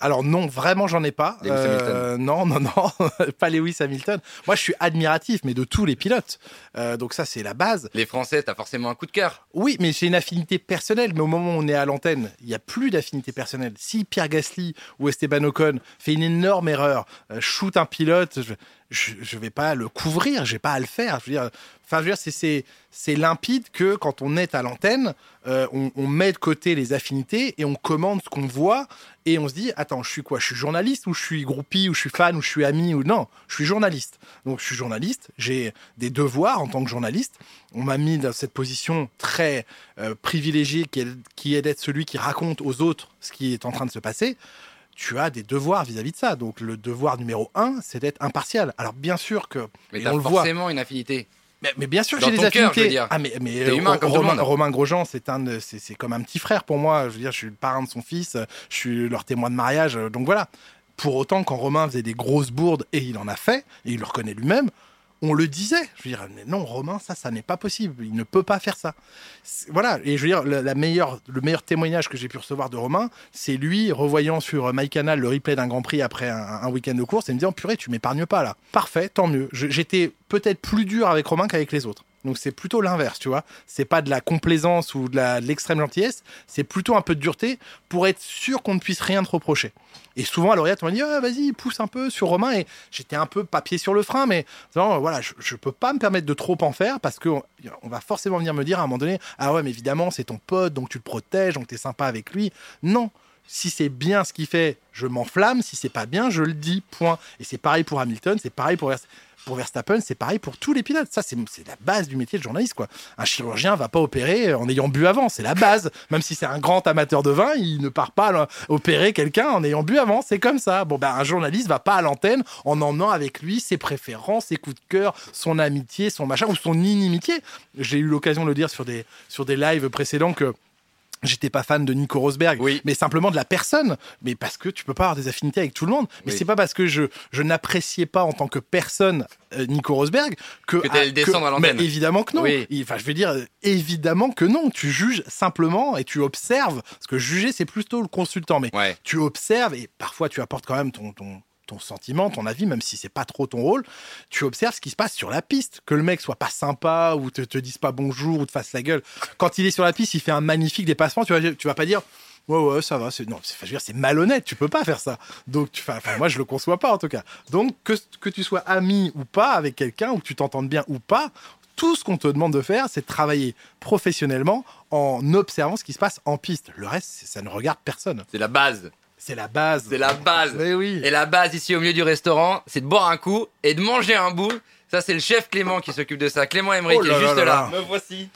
Alors non, vraiment, j'en ai pas.
Lewis
Euh, non, non, non, pas Lewis Hamilton. Moi, je suis admiratif, mais de tous les pilotes. Euh, donc ça, c'est la base.
Les Français, t'as forcément un coup de cœur.
Oui, mais j'ai une affinité personnelle. Mais au moment où on est à l'antenne, il n'y a plus d'affinité personnelle. Si Pierre Gasly ou Esteban Ocon fait une énorme erreur, euh, shoot un pilote, je, je, je vais pas le couvrir, j'ai pas à le faire. Je veux dire, enfin, je veux dire, c'est- limpide que quand on est à l'antenne, euh, on, on met de côté les affinités et on commande ce qu'on voit et on se dit attends, je suis quoi? Je suis journaliste ou je suis groupie ou je suis fan ou je suis ami ou non? Je suis journaliste. Donc je suis journaliste, j'ai des devoirs en tant que journaliste. On m'a mis dans cette position très euh, privilégiée qui est, qui est d'être celui qui raconte aux autres ce qui est en train de se passer. Tu as des devoirs vis-à-vis de ça. Donc le devoir numéro un, c'est d'être impartial. Alors bien sûr que
Mais
Et
t'as
on le voit.
forcément une affinité.
Mais, mais bien sûr que j'ai des
cœur,
affinités. Ah mais, mais
humain
euh,
comme
Romain. Romain Grosjean, c'est un, c'est comme un petit frère pour moi. Je veux dire, je suis le parrain de son fils, je suis leur témoin de mariage. euh, Donc voilà. Pour autant, quand Romain faisait des grosses bourdes et il en a fait, et il le reconnaît lui-même, on le disait. Je veux dire, non, Romain, ça, ça n'est pas possible. Il ne peut pas faire ça. Voilà. Et je veux dire, la, la meilleure, le meilleur témoignage que j'ai pu recevoir de Romain, c'est lui revoyant sur MyCanal le replay d'un Grand Prix après un, un week-end de course et me disant, purée, tu m'épargnes pas là. Parfait, tant mieux. J'étais peut-être plus dur avec Romain qu'avec les autres. Donc c'est plutôt l'inverse, tu vois. C'est pas de la complaisance ou de l'extrême gentillesse, c'est plutôt un peu de dureté pour être sûr qu'on ne puisse rien te reprocher. Et souvent à l'oreillette, on m'a dit Ah, vas-y, pousse un peu sur Romain. Et j'étais un peu papier sur le frein, mais non, voilà, je, je peux pas me permettre de trop en faire parce que on, va forcément venir me dire à un moment donné Ah ouais, mais évidemment, c'est ton pote, donc tu le protèges, donc tu es sympa avec lui. Non. Si c'est bien ce qu'il fait, je m'enflamme. Si c'est pas bien, je le dis. Point. Et c'est pareil pour Hamilton, c'est pareil pour pour Verstappen, c'est pareil pour tous les pilotes. Ça, c'est la base du métier de journaliste. Quoi. Un chirurgien va pas opérer en ayant bu avant. C'est la base. Même si c'est un grand amateur de vin, il ne part pas opérer quelqu'un en ayant bu avant. C'est comme ça. Bon, ben, un journaliste va pas à l'antenne en emmenant avec lui ses préférences, ses coups de cœur, son amitié, son machin ou son inimitié. J'ai eu l'occasion de le dire sur des, sur des lives précédents que J'étais pas fan de Nico Rosberg,
Oui.
mais simplement de la personne. Mais parce que tu peux pas avoir des affinités avec tout le monde. Mais
Oui.
c'est pas parce que je, je n'appréciais pas en tant que personne euh, Nico Rosberg que.
Que t'allais le descendre à l'antenne.
Évidemment que non.
Oui.
Enfin, je veux dire, évidemment que non. Tu juges simplement et tu observes. Parce que juger, c'est plutôt le consultant. Mais
Ouais.
tu observes et parfois tu apportes quand même ton, ton, ton sentiment, ton avis, même si c'est pas trop ton rôle. Tu observes ce qui se passe sur la piste. Que le mec soit pas sympa ou te, te dise pas bonjour ou te fasse la gueule. Quand il est sur la piste, il fait un magnifique dépassement. Tu vas, tu vas pas dire. Ouais, ouais, ça va. C'est, non, je veux dire, c'est malhonnête. Tu peux pas faire ça. Donc, tu, enfin, moi, je le conçois pas, en tout cas. Donc, que, que tu sois ami ou pas avec quelqu'un, ou que tu t'entendes bien ou pas, tout ce qu'on te demande de faire, c'est de travailler professionnellement en observant ce qui se passe en piste. Le reste, ça ne regarde personne.
C'est la base.
C'est la base.
C'est la base.
Mais oui.
Et la base ici au milieu du restaurant, c'est de boire un coup et de manger un bout. Ça, c'est le chef Clément qui s'occupe de ça. Clément Emery
Oh
qui
là
est juste
là
là.
là.
Me voici.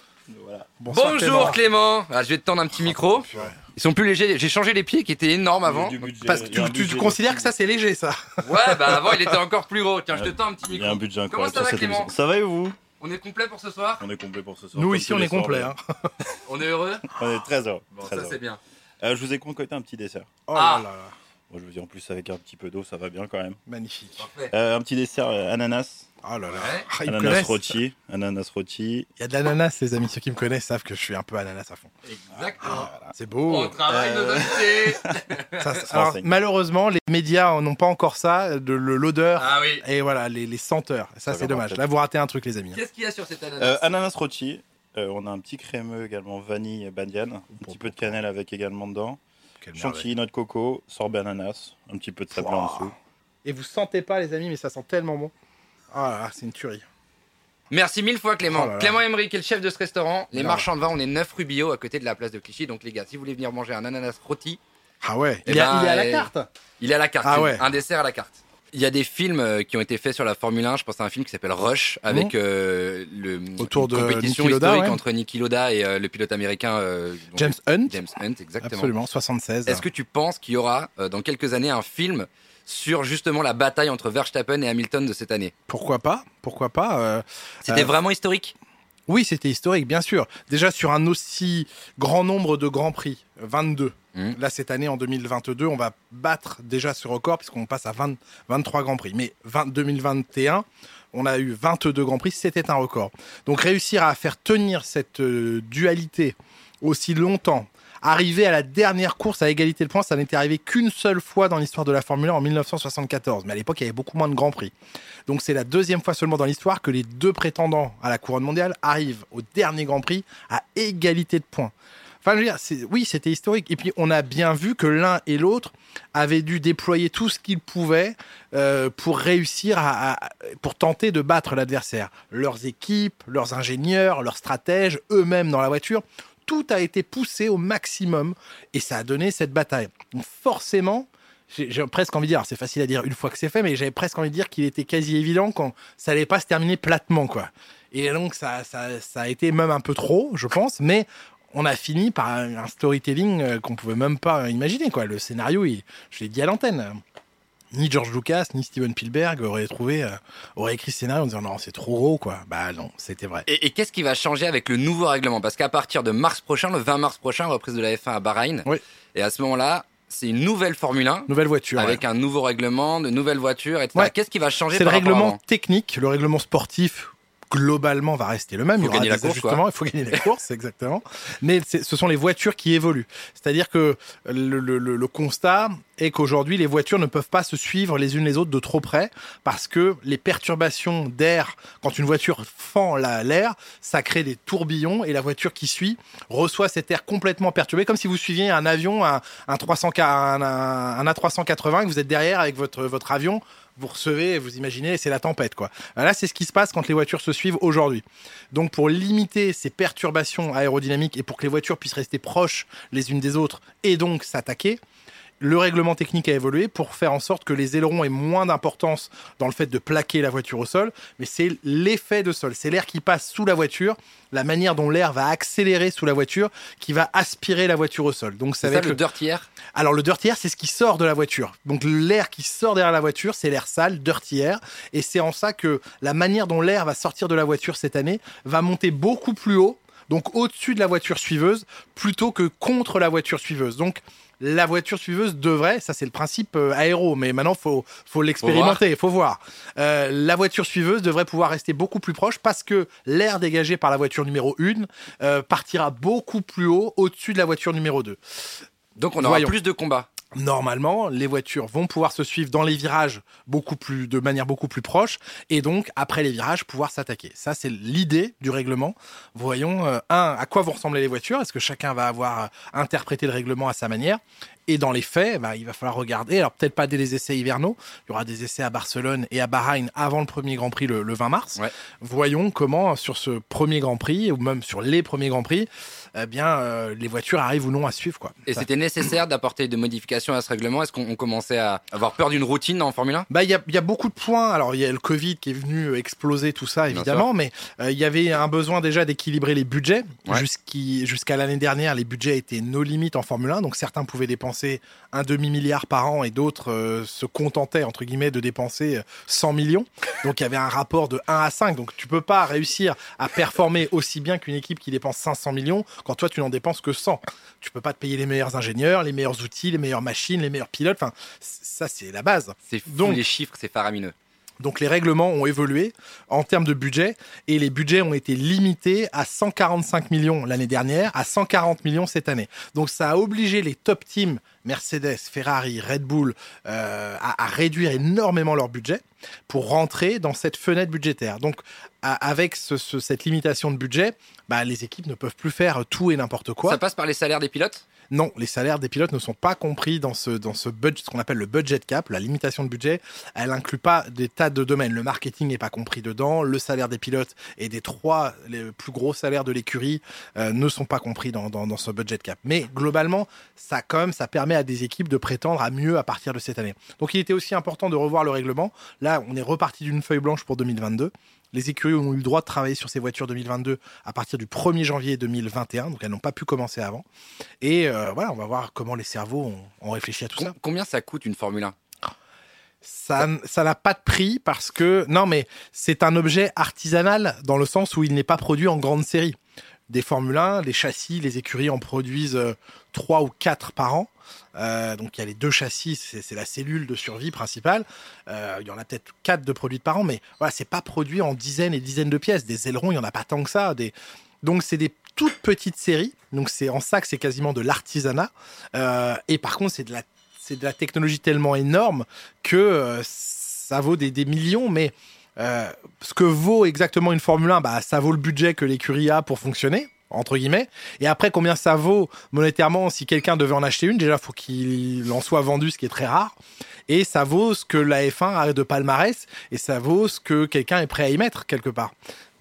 Voilà.
Bonsoir,
Bonjour
Clément.
Clément. Ah, je vais te tendre un petit micro.
Purée.
Ils sont plus légers. J'ai changé les pieds qui étaient énormes avant.
Budget,
Parce que tu, tu- tu
budget
considères que ça, c'est léger, ça.
Ouais, bah avant il était encore plus gros. Tiens, je te tends un petit
Il y a
micro.
un budget
Comment
incroyable
ça va, Clément.
Ça va et vous?
On est complet pour ce soir?
On est complet pour ce soir.
Nous,
comme
ici, on est complet.
soirs,
hein.
On est heureux?
On est très heureux.
Bon,
très
ça c'est bien.
Euh, je vous ai concocté un petit dessert.
Oh
Ah.
là là là.
Moi, je vous dis en plus avec un petit peu d'eau, ça va bien quand même.
Magnifique.
Euh, un petit dessert euh, ananas,
Oh là là.
Ouais.
Ah,
ananas rôti, ananas rôti.
Il y a de l'ananas, les amis. Ceux qui me connaissent savent que je suis un peu ananas à fond.
Exactement.
C'est beau.
On travaille nos
Euh.
invités.
Ça, alors, malheureusement, les médias n'ont pas encore ça, de l'odeur
Ah oui.
et voilà, les, les senteurs. Ça,
Ça
c'est dommage. Là, vous ratez un truc, les amis.
Qu'est-ce qu'il y a sur cette ananas?
Euh, ananas rôti. Euh, on a un petit crémeux également vanille bandiane. Un petit peu de cannelle avec également dedans.
Quelle.
Chantilly, noix de coco, sorbet ananas. Un petit peu de sablé en dessous.
Et vous sentez pas, les amis, mais ça sent tellement bon. Ah là là, c'est une tuerie.
Merci mille fois Clément.
Oh là là.
Clément Emery qui est le chef de ce restaurant. Les marchands de vin, on est 9 rue Bio à côté de la place de Clichy. Donc les gars, si vous voulez venir manger un ananas rôti,
Ah ouais.
Eh
Il, est à-
ben,
il est à la
euh,
carte.
il est à la carte.
Ah ouais.
Un dessert à la carte. Il y a des films euh, qui ont été faits sur la Formule 1. Je pense à un film qui s'appelle Rush avec euh, le.
Autour de
compétition
Niki Lauda,
historique
ouais.
entre Niki Lauda et euh, le pilote américain euh, donc,
James Hunt.
James Hunt, exactement.
Absolument, 76.
Est-ce que tu penses qu'il y aura euh, dans quelques années un film sur justement la bataille entre Verstappen et Hamilton de cette année?
Pourquoi pas Pourquoi pas euh,
C'était
Euh,
vraiment historique?
Oui, c'était historique, bien sûr. Déjà sur un aussi grand nombre de grands prix, 22.
Mhm.
Là, cette année, en 2022, on va battre déjà ce record puisqu'on passe à 20 23 grands prix. Mais 20 2021, on a eu 22 grands prix, c'était un record. Donc réussir à faire tenir cette euh, dualité aussi longtemps Arrivé à la dernière course à égalité de points, ça n'était arrivé qu'une seule fois dans l'histoire de la Formule 1 en 1974. Mais à l'époque, il y avait beaucoup moins de grands prix. Donc c'est la deuxième fois seulement dans l'histoire que les deux prétendants à la couronne mondiale arrivent au dernier Grand Prix à égalité de points. Enfin, je veux dire, oui, c'était historique. Et puis, on a bien vu que l'un et l'autre avaient dû déployer tout ce qu'ils pouvaient euh, pour réussir à, pour tenter de battre l'adversaire. Leurs équipes, leurs ingénieurs, leurs stratèges, eux-mêmes dans la voiture, tout a été poussé au maximum et ça a donné cette bataille. Donc, forcément, j'ai presque envie de dire, c'est facile à dire une fois que c'est fait, mais j'avais presque envie de dire qu'il était quasi évident quand ça allait pas se terminer platement, quoi. Et donc ça, ça, ça a été même un peu trop, je pense, mais on a fini par un storytelling euh, qu'on pouvait même pas imaginer, quoi. Le scénario, il- je l'ai dit à l'antenne. Ni George Lucas, ni Steven Spielberg auraient trouvé, euh, auraient écrit ce scénario en disant non, c'est trop gros, quoi. Bah non, c'était vrai.
Et, et qu'est-ce qui va changer avec le nouveau règlement? Parce qu'à partir de mars prochain, le 20 mars prochain, reprise de la F1 à Bahreïn.
Oui.
Et à ce moment-là, c'est une nouvelle Formule 1
Nouvelle voiture. ouais.
avec un nouveau règlement, de nouvelles voitures, etc.
Ouais.
Qu'est-ce qui va changer
C'est le règlement technique, le règlement sportif globalement va rester le même.
Faut
il y aura
gagner la
des
course,
ajustements, il faut gagner la course, exactement. Mais ce sont les voitures qui évoluent. C'est-à-dire que le, le- le- le constat est qu'aujourd'hui, les voitures ne peuvent pas se suivre les unes les autres de trop près parce que les perturbations d'air, quand une voiture fend la- l'air, ça crée des tourbillons et la voiture qui suit reçoit cet air complètement perturbé, comme si vous suiviez un avion, un, un, 300, un, un- un A380 et que vous êtes derrière avec votre, votre avion vous recevez, vous imaginez, c'est la tempête, quoi. Là, c'est ce qui se passe quand les voitures se suivent aujourd'hui. Donc, pour limiter ces perturbations aérodynamiques et pour que les voitures puissent rester proches les unes des autres et donc s'attaquer, le règlement technique a évolué pour faire en sorte que les ailerons aient moins d'importance dans le fait de plaquer la voiture au sol, mais c'est l'effet de sol, c'est l'air qui passe sous la voiture, la manière dont l'air va accélérer sous la voiture, qui va aspirer la voiture au sol. Donc ça
C'est
va
ça
être
le
le-
dirty air?
Alors le dirty air, c'est ce qui sort de la voiture. Donc l'air qui sort derrière la voiture, c'est l'air sale, dirty air. Et c'est en ça que la manière dont l'air va sortir de la voiture cette année va monter beaucoup plus haut, donc au-dessus de la voiture suiveuse, plutôt que contre la voiture suiveuse. Donc la voiture suiveuse devrait, ça c'est le principe euh, aéro, mais maintenant faut faut l'expérimenter, il faut voir. Euh, la voiture suiveuse devrait pouvoir rester beaucoup plus proche parce que l'air dégagé par la voiture numéro 1 euh, partira beaucoup plus haut au-dessus de la voiture numéro 2
Donc on aura
Voyons.
plus de combats.
normalement, les voitures vont pouvoir se suivre dans les virages beaucoup plus, de manière beaucoup plus proche, et donc après les virages pouvoir s'attaquer. Ça, c'est l'idée du règlement. Voyons, euh, un, à quoi vont ressembler les voitures? Est-ce que chacun va avoir euh, interprété le règlement à sa manière? Et dans les faits, bah, il va falloir regarder. Alors peut-être pas dès les essais hivernaux. Il y aura des essais à Barcelone et à Bahreïn avant le premier Grand Prix le, le 20 mars.
Ouais.
Voyons comment sur ce premier Grand Prix ou même sur les premiers Grands Prix, eh bien euh, les voitures arrivent ou non à suivre quoi.
Et c'était nécessaire d'apporter des modifications à ce règlement Est-ce qu'on on commençait à avoir peur d'une routine en Formule 1
Bah, il y a, il y a beaucoup de points. Alors, il y a le Covid qui est venu euh, exploser tout ça, évidemment, mais euh, il y avait un besoin déjà d'équilibrer les budgets.
Ouais.
Jusqu'à l'année dernière, les budgets étaient nos limites en Formule 1, donc certains pouvaient dépenser un demi-milliard par an et d'autres euh, se contentaient, entre guillemets, de dépenser euh, 100 millions. Donc, il y avait un rapport de 1 à 5. Donc, tu peux pas réussir à performer aussi bien qu'une équipe qui dépense 500 millions quand toi, tu n'en dépenses que 100. Tu peux pas te payer les meilleurs ingénieurs, les meilleurs outils, les meilleures machines, les meilleurs pilotes. Enfin, ça, c'est la base.
C'est fou,
Donc-
les chiffres, c'est faramineux.
Donc les règlements ont évolué en termes de budget et les budgets ont été limités à 145 millions l'année dernière, à 140 millions cette année. Donc ça a obligé les top teams, Mercedes, Ferrari, Red Bull, euh, à, réduire énormément leur budget pour rentrer dans cette fenêtre budgétaire. Donc avec ce- ce- cette limitation de budget, bah, les équipes ne peuvent plus faire tout et n'importe quoi.
Ça passe par les salaires des pilotes?
Non, les salaires des pilotes ne sont pas compris dans ce, dans ce budget, ce qu'on appelle le budget cap, la limitation de budget. Elle inclut pas des tas de domaines. Le marketing n'est pas compris dedans, le salaire des pilotes et des trois les plus gros salaires de l'écurie euh, ne sont pas compris dans, dans, ce budget cap. Mais globalement, ça ça permet à des équipes de prétendre à mieux à partir de cette année. Donc il était aussi important de revoir le règlement. Là, on est reparti d'une feuille blanche pour 2022. Les écuries ont eu le droit de travailler sur ces voitures 2022 à partir du 1er janvier 2021, donc elles n'ont pas pu commencer avant. Et euh, voilà, on va voir comment les cerveaux ont, ont réfléchi à tout ça.
Com- Combien ça coûte une Formule 1
Ça ça n'a pas de prix parce que non, mais c'est un objet artisanal dans le sens où il n'est pas produit en grande série. Des Formule 1, les châssis, les écuries en produisent euh, trois ou quatre par an. Euh, donc il y a les deux châssis, c'est la cellule de survie principale. Euh, il y en a peut-être quatre de produits par an, mais voilà, c'est pas produit en dizaines et dizaines de pièces. Des ailerons, il y en a pas tant que ça. Des... Donc c'est des toute petite série. Donc c'est en ça que c'est quasiment de l'artisanat. Et par contre, c'est de la c'est de la technologie tellement énorme que ça vaut des, des millions, mais euh, ce que vaut exactement une Formule 1, bah, ça vaut le budget que l'écurie a pour fonctionner entre guillemets. Et après, combien ça vaut monétairement si quelqu'un devait en acheter une? Déjà, faut qu'il en soit vendu, ce qui est très rare. Et ça vaut ce que la F1 a de palmarès, et ça vaut ce que quelqu'un est prêt à y mettre quelque part.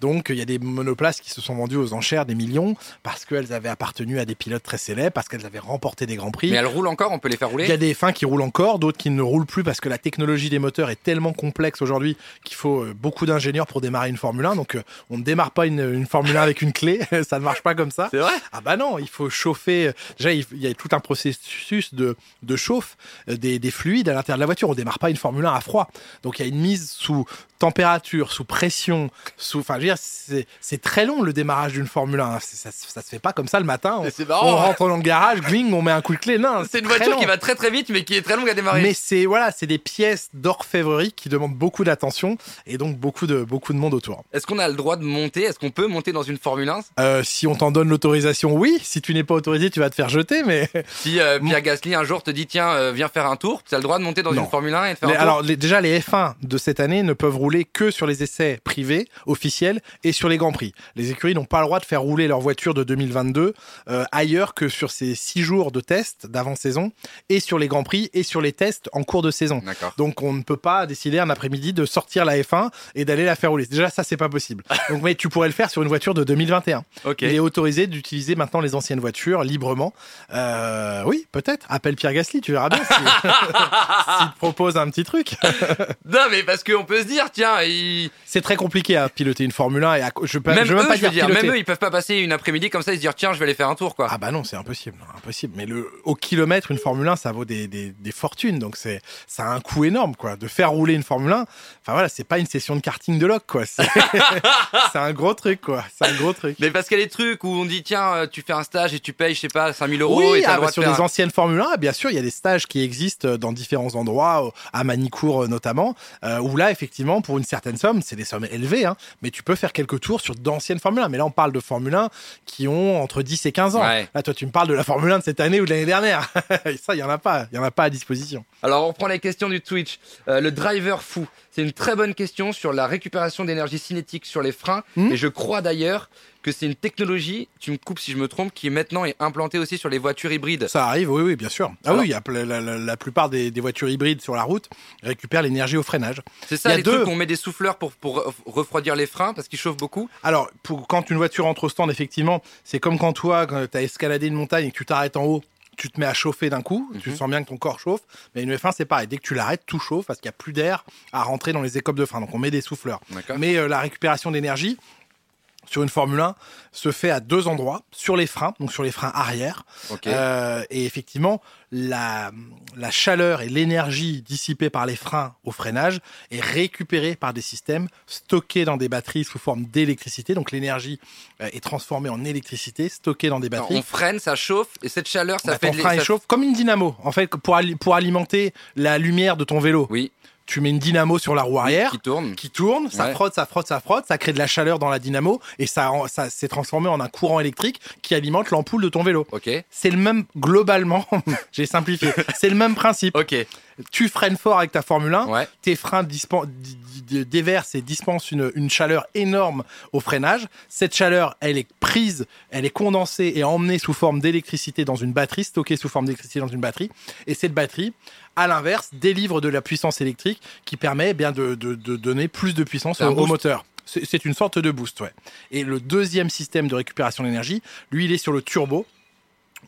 Donc il y a des monoplaces qui se sont vendues aux enchères des millions parce qu'elles avaient appartenu à des pilotes très célèbres, parce qu'elles avaient remporté des grands prix.
Mais elles roulent encore, on peut les faire rouler
Il y a des F1 qui roulent encore, d'autres qui ne roulent plus parce que la technologie des moteurs est tellement complexe aujourd'hui qu'il faut euh, beaucoup d'ingénieurs pour démarrer une Formule 1. Donc euh, on ne démarre pas une, une Formule 1 avec une clé, ça ne marche pas comme ça.
C'est vrai
Ah bah non, il faut chauffer. Déjà, il y a tout un processus de, de chauffe euh, des, des fluides à l'intérieur de la voiture. On démarre pas une Formule 1 à froid. Donc il y a une mise sous température, sous pression, sous. Enfin, je veux dire, c'est c'est très long le démarrage d'une Formule 1. C'est- Ça, ça se fait pas comme ça le matin. On,
Mais c'est marrant,
on
ouais.
rentre dans le garage, gling, on met un coup de clé. Non,
C'est une voiture
long.
qui va très très vite, mais qui est très longue à démarrer.
Mais c'est voilà, c'est des pièces d'orfèvrerie qui demandent beaucoup d'attention et donc beaucoup de beaucoup de monde autour.
Est-ce qu'on a le droit de monter? Est-ce qu'on peut monter dans une Formule 1
Euh, si on t'en donne l'autorisation, oui. Si tu n'es pas autorisé, tu vas te faire jeter. Mais
Si euh, Pierre Gasly un jour te dit tiens, euh, viens faire un tour, tu as le droit de monter dans
Non.
une Formule 1 et de faire
Les-
un tour?
alors les- déjà les F1 de cette année ne peuvent rouler que sur les essais privés, officiels et sur les grands prix. Les écuries n'ont pas le droit de faire rouler leur voiture de 2022 euh, ailleurs que sur ces six jours de tests d'avant-saison et sur les grands prix et sur les tests en cours de saison. Donc on ne peut pas décider un après-midi de sortir la F1 et d'aller la faire rouler. Déjà ça c'est pas possible. Donc mais tu pourrais le faire sur une voiture de 2021.
Ok.
Il est autorisé d'utiliser maintenant les anciennes voitures librement. Euh, oui, peut-être. Appelle Pierre Gasly, tu verras bien si- s'il te propose un petit truc.
Non, mais parce qu'on peut se dire, tiens,
C'est très compliqué à piloter une Formule 1 et à- je peux
même
je veux même
eux,
pas
je
dire
même eux, ils peuvent pas passer une après-midi comme ça et se dire, tiens, je vais aller faire un tour, quoi.
Ah bah non, c'est impossible, impossible. Mais le au kilomètre une Formule 1, ça vaut des, des, des fortunes, donc c'est ça a un coût énorme quoi. De faire rouler une Formule 1, enfin voilà, c'est pas une session de karting de loc quoi. C'est un gros truc quoi. C'est un gros truc.
Mais parce qu'il y a des trucs où on dit, tiens, euh, tu fais un stage et tu payes, je sais pas, 5000 euros
Oui,
et
ah,
le droit
bah,
de
sur
faire.
des anciennes Formule 1, bien sûr, il y a des stages qui existent dans différents endroits, à Manicourt euh, notamment, euh, où là, effectivement, pour une certaine somme, c'est des sommes élevées, hein, mais tu peux faire quelques tours sur d'anciennes Formule 1. Mais là, on parle de Formule 1 qui ont entre 10 et 15 ans.
Ouais.
Là, toi, tu me parles de la Formule 1 de cette année ou de l'année dernière. Et ça, il y en a pas, il y en a pas à disposition.
Alors, on reprend les questions du Twitch. Euh, le driver fou, c'est une très bonne question sur la récupération d'énergie cinétique sur les freins.
Hmm.
Et je crois d'ailleurs que c'est une technologie, tu me coupes si je me trompe, qui maintenant est implantée aussi sur les voitures hybrides.
Ça arrive, oui, oui, bien sûr. Ah
Alors-
oui, y a la, la- la plupart des, des voitures hybrides sur la route récupèrent l'énergie au freinage.
C'est
y
ça,
a
les
deux-
trucs on met des souffleurs pour, pour re- refroidir les freins parce qu'ils chauffent beaucoup.
Alors, pour, quand une voiture entre au stand, effectivement, c'est comme quand toi, quand tu as escaladé une montagne et que tu t'arrêtes en haut, tu te mets à chauffer d'un coup, tu
Mhm.
sens bien que ton corps chauffe. Mais une F1, c'est pareil. Dès que tu l'arrêtes, tout chauffe parce qu'il n'y a plus d'air à rentrer dans les écopes de frein. Donc, on met des souffleurs. Mais euh, la récupération d'énergie sur une Formule 1 se fait à deux endroits, sur les freins, donc sur les freins arrière. Euh, et effectivement, la, la chaleur et l'énergie dissipée par les freins au freinage est récupérée par des systèmes stockés dans des batteries sous forme d'électricité. Donc l'énergie euh, est transformée en électricité stockée dans des batteries.
on freine, ça chauffe et cette chaleur, ça
Bah,
fait
ton
de
frein
ça-
échauffe comme une dynamo. En fait, pour alimenter la lumière de ton vélo,
Oui,
tu mets une dynamo sur la roue arrière
qui tourne.
qui tourne, ça
Ouais.
frotte, ça frotte, ça frotte, ça crée de la chaleur dans la dynamo et ça, ça s'est transformé en un courant électrique qui alimente l'ampoule de ton vélo.
Ok.
C'est le même, globalement, j'ai simplifié, c'est le même principe.
Ok.
Tu freines fort avec ta Formule 1,
Ouais.
tes freins déversent et dispensent une, une chaleur énorme au freinage. Cette chaleur, elle est prise, elle est condensée et emmenée sous forme d'électricité dans une batterie, stockée sous forme d'électricité dans une batterie. Et cette batterie, à l'inverse, délivre de la puissance électrique qui permet eh bien de, de- de donner plus de puissance au, au moteur. C'est c'est une sorte de boost, ouais. Et le deuxième système de récupération d'énergie, lui, il est sur le turbo,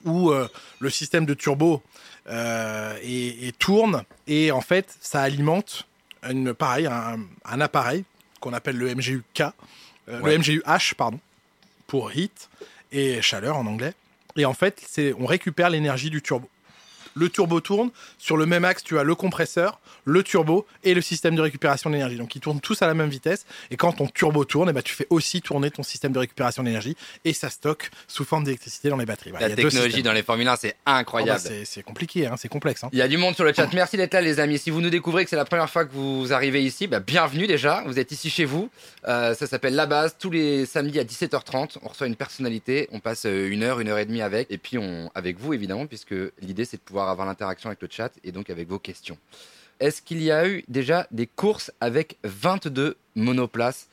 où euh, le système de turbo euh, et, et tourne et en fait ça alimente une, pareil, un, un appareil qu'on appelle le MGU-K, euh,
Ouais.
le MGU-H pardon, pour heat et chaleur en anglais. Et en fait, c'est on récupère l'énergie du turbo. Le turbo tourne. Sur le même axe, tu as le compresseur, le turbo et le système de récupération d'énergie. Donc ils tournent tous à la même vitesse. Et quand ton turbo tourne, eh ben, tu fais aussi tourner ton système de récupération d'énergie et ça stocke sous forme d'électricité dans les batteries. Voilà,
La technologie dans les Formule 1, c'est
Oh, bah,
incroyable.
c'est compliqué, hein, c'est complexe. hein.
Il y a du monde sur le chat. Merci d'être là, les amis. Si vous nous découvrez que c'est la première fois que vous arrivez ici, bah, bienvenue déjà. Vous êtes ici chez vous. Euh, ça s'appelle La Base. Tous les samedis à 17h30, on reçoit une personnalité. On passe euh, une heure, une heure et demie avec. Et puis, on, avec vous, évidemment, puisque l'idée, c'est de pouvoir avoir l'interaction avec le chat et donc avec vos questions. Est-ce qu'il y a eu déjà des courses avec 22 monoplaces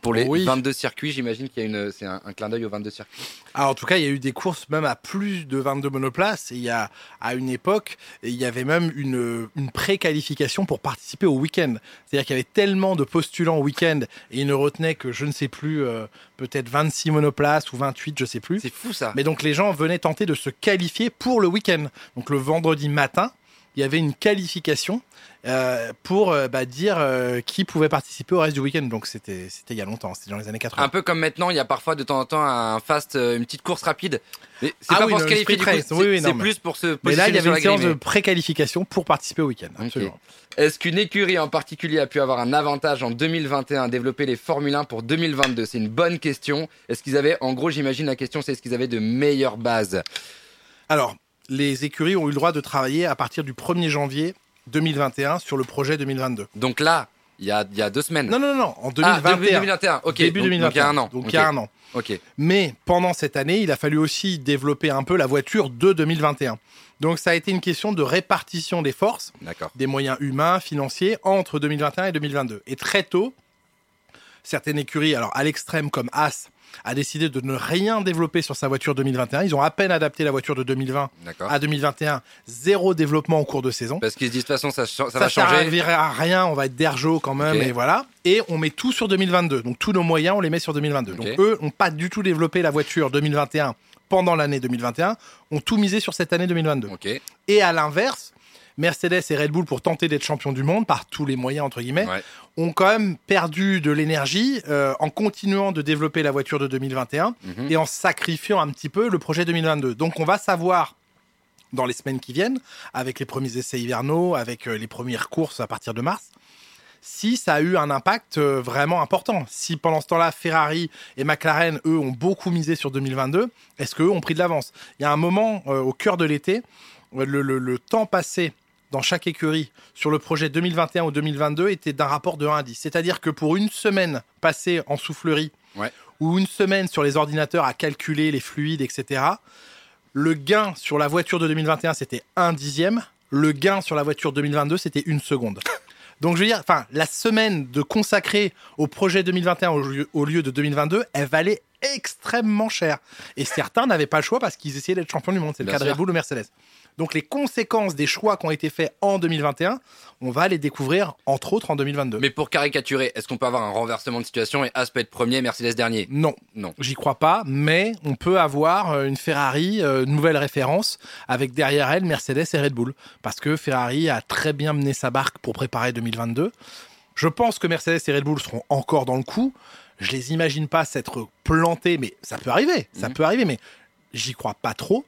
pour les
Oui.
22 circuits J'imagine qu'il y a une, c'est un, un clin d'œil aux 22 circuits.
Alors, en tout cas, il y a eu des courses même à plus de 22 monoplaces. Et il y a, à une époque, il y avait même une, une pré-qualification pour participer au week-end. C'est-à-dire qu'il y avait tellement de postulants au week-end et ils ne retenaient que, je ne sais plus, euh, peut-être 26 monoplaces ou 28, je sais plus.
C'est fou ça.
Mais donc, les gens venaient tenter de se qualifier pour le week-end. Donc, le vendredi matin, il y avait une qualification euh, pour euh, bah, dire euh, qui pouvait participer au reste du week-end. Donc, c'était il y a longtemps, c'était dans les années 80.
Un peu comme maintenant, il y a parfois de temps en temps un fast, une petite course rapide. Mais c'est
Ah
pas
oui,
pour se qualifier du c'est
Oui, oui, mais-
plus pour se
Mais
positionner
là, il y avait une séance de pré-qualification pour participer au week-end.
Mais Est-ce qu'une écurie en particulier a pu avoir un avantage en 2021 à développer les Formule 1 pour 2022 C'est une bonne question. Est-ce qu'ils avaient, en gros, j'imagine la question, c'est est-ce qu'ils avaient de meilleures bases?
Alors, les écuries ont eu le droit de travailler à partir du 1er janvier 2021 sur le projet 2022.
Donc là, il y a, il y a deux semaines.
Non, non, non, en
Ah,
2021.
début 2021. Ok.
Début
donc,
2021.
Donc il y a un an.
Donc
Ok.
il y a un an.
Ok.
Mais pendant cette année, il a fallu aussi développer un peu la voiture de 2021. Donc ça a été une question de répartition des forces, des moyens humains, financiers, entre 2021 et 2022. Et très tôt, certaines écuries, alors à l'extrême comme As, a décidé de ne rien développer sur sa voiture 2021. Ils ont à peine adapté la voiture de 2020
D'accord.
à 2021. Zéro développement en cours de saison.
Parce qu'ils se disent de toute façon, ça, ça,
ça
va changer.
servira à rien, on va être d'Erjo quand même, et voilà. Et on met tout sur 2022. Donc tous nos moyens, on les met sur 2022.
Ok.
Donc eux n'ont pas du tout développé la voiture 2021 pendant l'année 2021, ont tout misé sur cette année 2022.
Ok.
Et à l'inverse, Mercedes et Red Bull, pour tenter d'être champions du monde par tous les moyens, entre guillemets,
Ouais.
ont quand même perdu de l'énergie euh, en continuant de développer la voiture de 2021
Mhm.
et en sacrifiant un petit peu le projet 2022. Donc on va savoir dans les semaines qui viennent, avec les premiers essais hivernaux, avec euh, les premières courses à partir de mars, si ça a eu un impact euh, vraiment important. Si pendant ce temps-là, Ferrari et McLaren, eux, ont beaucoup misé sur 2022, est-ce qu'eux ont pris de l'avance? Il y a un moment, euh, au cœur de l'été, le, le- le temps passé dans chaque écurie sur le projet 2021 ou 2022 était d'un rapport de 1 à 10. C'est-à-dire que pour une semaine passée en soufflerie,
Ouais.
ou une semaine sur les ordinateurs à calculer les fluides, etc., le gain sur la voiture de 2021, c'était un dixième. Le gain sur la voiture 2022, c'était une seconde. Donc, je veux dire, enfin, la semaine de consacrer au projet 2021 au lieu, au lieu de 2022, elle valait extrêmement cher. Et certains n'avaient pas le choix parce qu'ils essayaient d'être champions du monde. C'est le cas de. Red Bull ou Mercedes. Donc, les conséquences des choix qui ont été faits en 2021, on va les découvrir, entre autres, en 2022.
Mais pour caricaturer, est-ce qu'on peut avoir un renversement de situation et As peut être premier, Mercedes dernier?
Non,
Non.
J'y crois pas, mais on peut avoir euh, une Ferrari, euh, nouvelle référence, avec derrière elle Mercedes et Red Bull. Parce que Ferrari a très bien mené sa barque pour préparer 2022. Je pense que Mercedes et Red Bull seront encore dans le coup. Je les imagine pas s'être plantés, mais ça peut arriver, ça
Mhm.
peut arriver, mais j'y crois pas trop.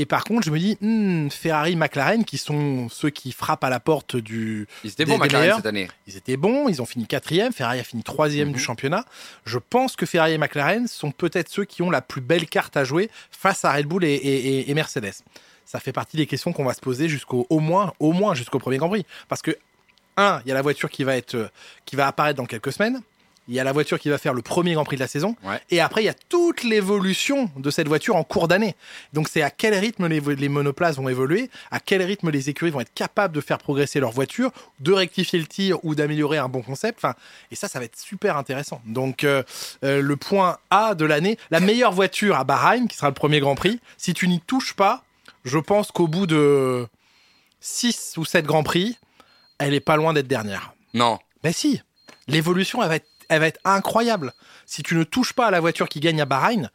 Et par contre, je me dis, hmm, Ferrari, McLaren, qui sont ceux qui frappent à la porte du,
Ils étaient bons, McLaren,
meilleurs.
cette année.
ils étaient bons, ils ont fini quatrième, Ferrari a fini troisième
Mhm.
du championnat. Je pense que Ferrari et McLaren sont peut-être ceux qui ont la plus belle carte à jouer face à Red Bull et, et- et- et Mercedes. Ça fait partie des questions qu'on va se poser jusqu'au au moins, au moins jusqu'au premier Grand Prix, parce que un, il y a la voiture qui va être, euh, qui va apparaître dans quelques semaines. Il y a la voiture qui va faire le premier Grand Prix de la saison.
Ouais.
Et après, il y a toute l'évolution de cette voiture en cours d'année. Donc, c'est à quel rythme les, les monoplaces vont évoluer, à quel rythme les écuries vont être capables de faire progresser leur voiture, de rectifier le tir ou d'améliorer un bon concept. Enfin, et ça, ça va être super intéressant. Donc, euh, euh, le point A de l'année, la meilleure voiture à Bahreïn, qui sera le premier Grand Prix, si tu n'y touches pas, je pense qu'au bout de 6 ou 7 Grands Prix, elle est pas loin d'être dernière.
Non.
Ben si, l'évolution, elle va, être, elle va être incroyable. Si tu ne touches pas à la voiture qui gagne à Bahreïn,